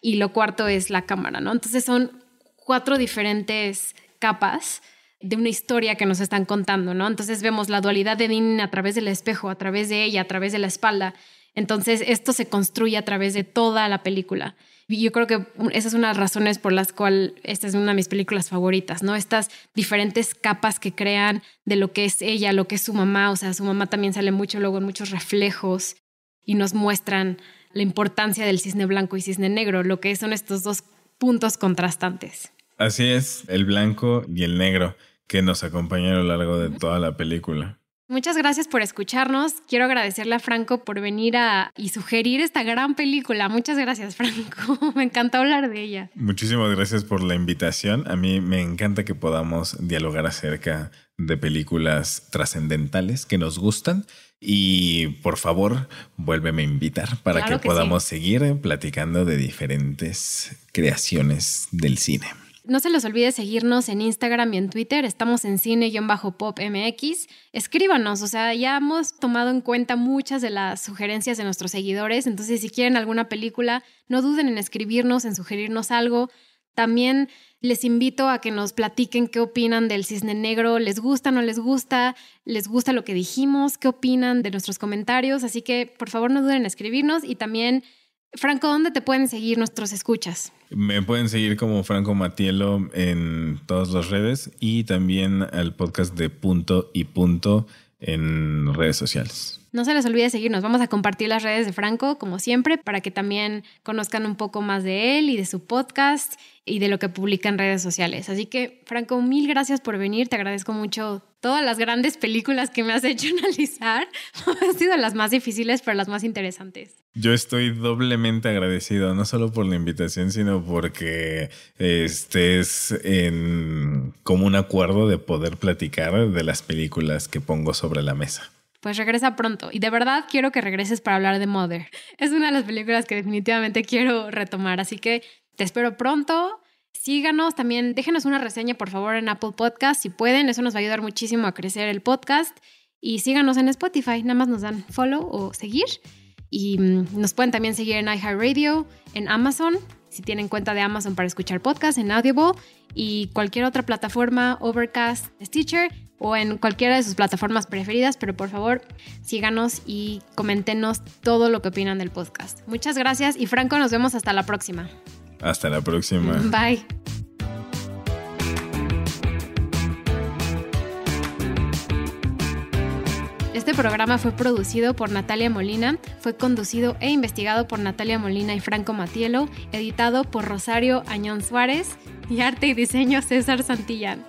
y lo cuarto es la cámara, ¿no? Entonces son cuatro diferentes capas de una historia que nos están contando, ¿no? Entonces vemos la dualidad de Dean a través del espejo, a través de ella, a través de la espalda. Entonces esto se construye a través de toda la película. Y yo creo que esa es una de las razones por las cuales esta es una de mis películas favoritas, ¿no? Estas diferentes capas que crean de lo que es ella, lo que es su mamá, o sea, su mamá también sale mucho luego en muchos reflejos y nos muestran la importancia del cisne blanco y cisne negro, lo que son estos dos puntos contrastantes. Así es, el blanco y el negro que nos acompañan a lo largo de toda la película. Muchas gracias por escucharnos. Quiero agradecerle a Franco por venir a y sugerir esta gran película. Muchas gracias, Franco. me encanta hablar de ella. Muchísimas gracias por la invitación. A mí me encanta que podamos dialogar acerca de películas trascendentales que nos gustan y por favor, vuélveme a invitar para que, podamos seguir platicando de diferentes creaciones del cine. No se les olvide seguirnos en Instagram y en Twitter. Estamos en cine-popmx. Escríbanos, o sea, ya hemos tomado en cuenta muchas de las sugerencias de nuestros seguidores. Entonces, si quieren alguna película, no duden en escribirnos, en sugerirnos algo. También les invito a que nos platiquen qué opinan del cisne negro, les gusta, no les gusta, les gusta lo que dijimos, qué opinan de nuestros comentarios. Así que por favor no duden en escribirnos y también, Franco, ¿dónde te pueden seguir nuestros escuchas? Me pueden seguir como Franco Matielo en todas las redes y también al podcast de Punto y Punto en redes sociales. No se les olvide seguirnos. Vamos a compartir las redes de Franco, como siempre, para que también conozcan un poco más de él y de su podcast y de lo que publica en redes sociales. Así que, Franco, mil gracias por venir. Te agradezco mucho todas las grandes películas que me has hecho analizar. Han sido las más difíciles, pero las más interesantes. Yo estoy doblemente agradecido, no solo por la invitación, sino porque estés en como un acuerdo de poder platicar de las películas que pongo sobre la mesa pues regresa pronto. Y de verdad quiero que regreses para hablar de Mother. Es una de las películas que definitivamente quiero retomar, así que te espero pronto. Síganos también, déjenos una reseña por favor en Apple Podcast si pueden, eso nos va a ayudar muchísimo a crecer el podcast. Y síganos en Spotify, nada más nos dan follow o seguir. Y mm, nos pueden también seguir en iHeartRadio, en Amazon, si tienen cuenta de Amazon para escuchar podcast, en Audible y cualquier otra plataforma, Overcast, Stitcher o en cualquiera de sus plataformas preferidas, pero por favor síganos y coméntenos todo lo que opinan del podcast. Muchas gracias y Franco, nos vemos hasta la próxima. Hasta la próxima. Bye. Este programa fue producido por Natalia Molina, fue conducido e investigado por Natalia Molina y Franco Matielo, editado por Rosario Añón Suárez y arte y diseño César Santillán.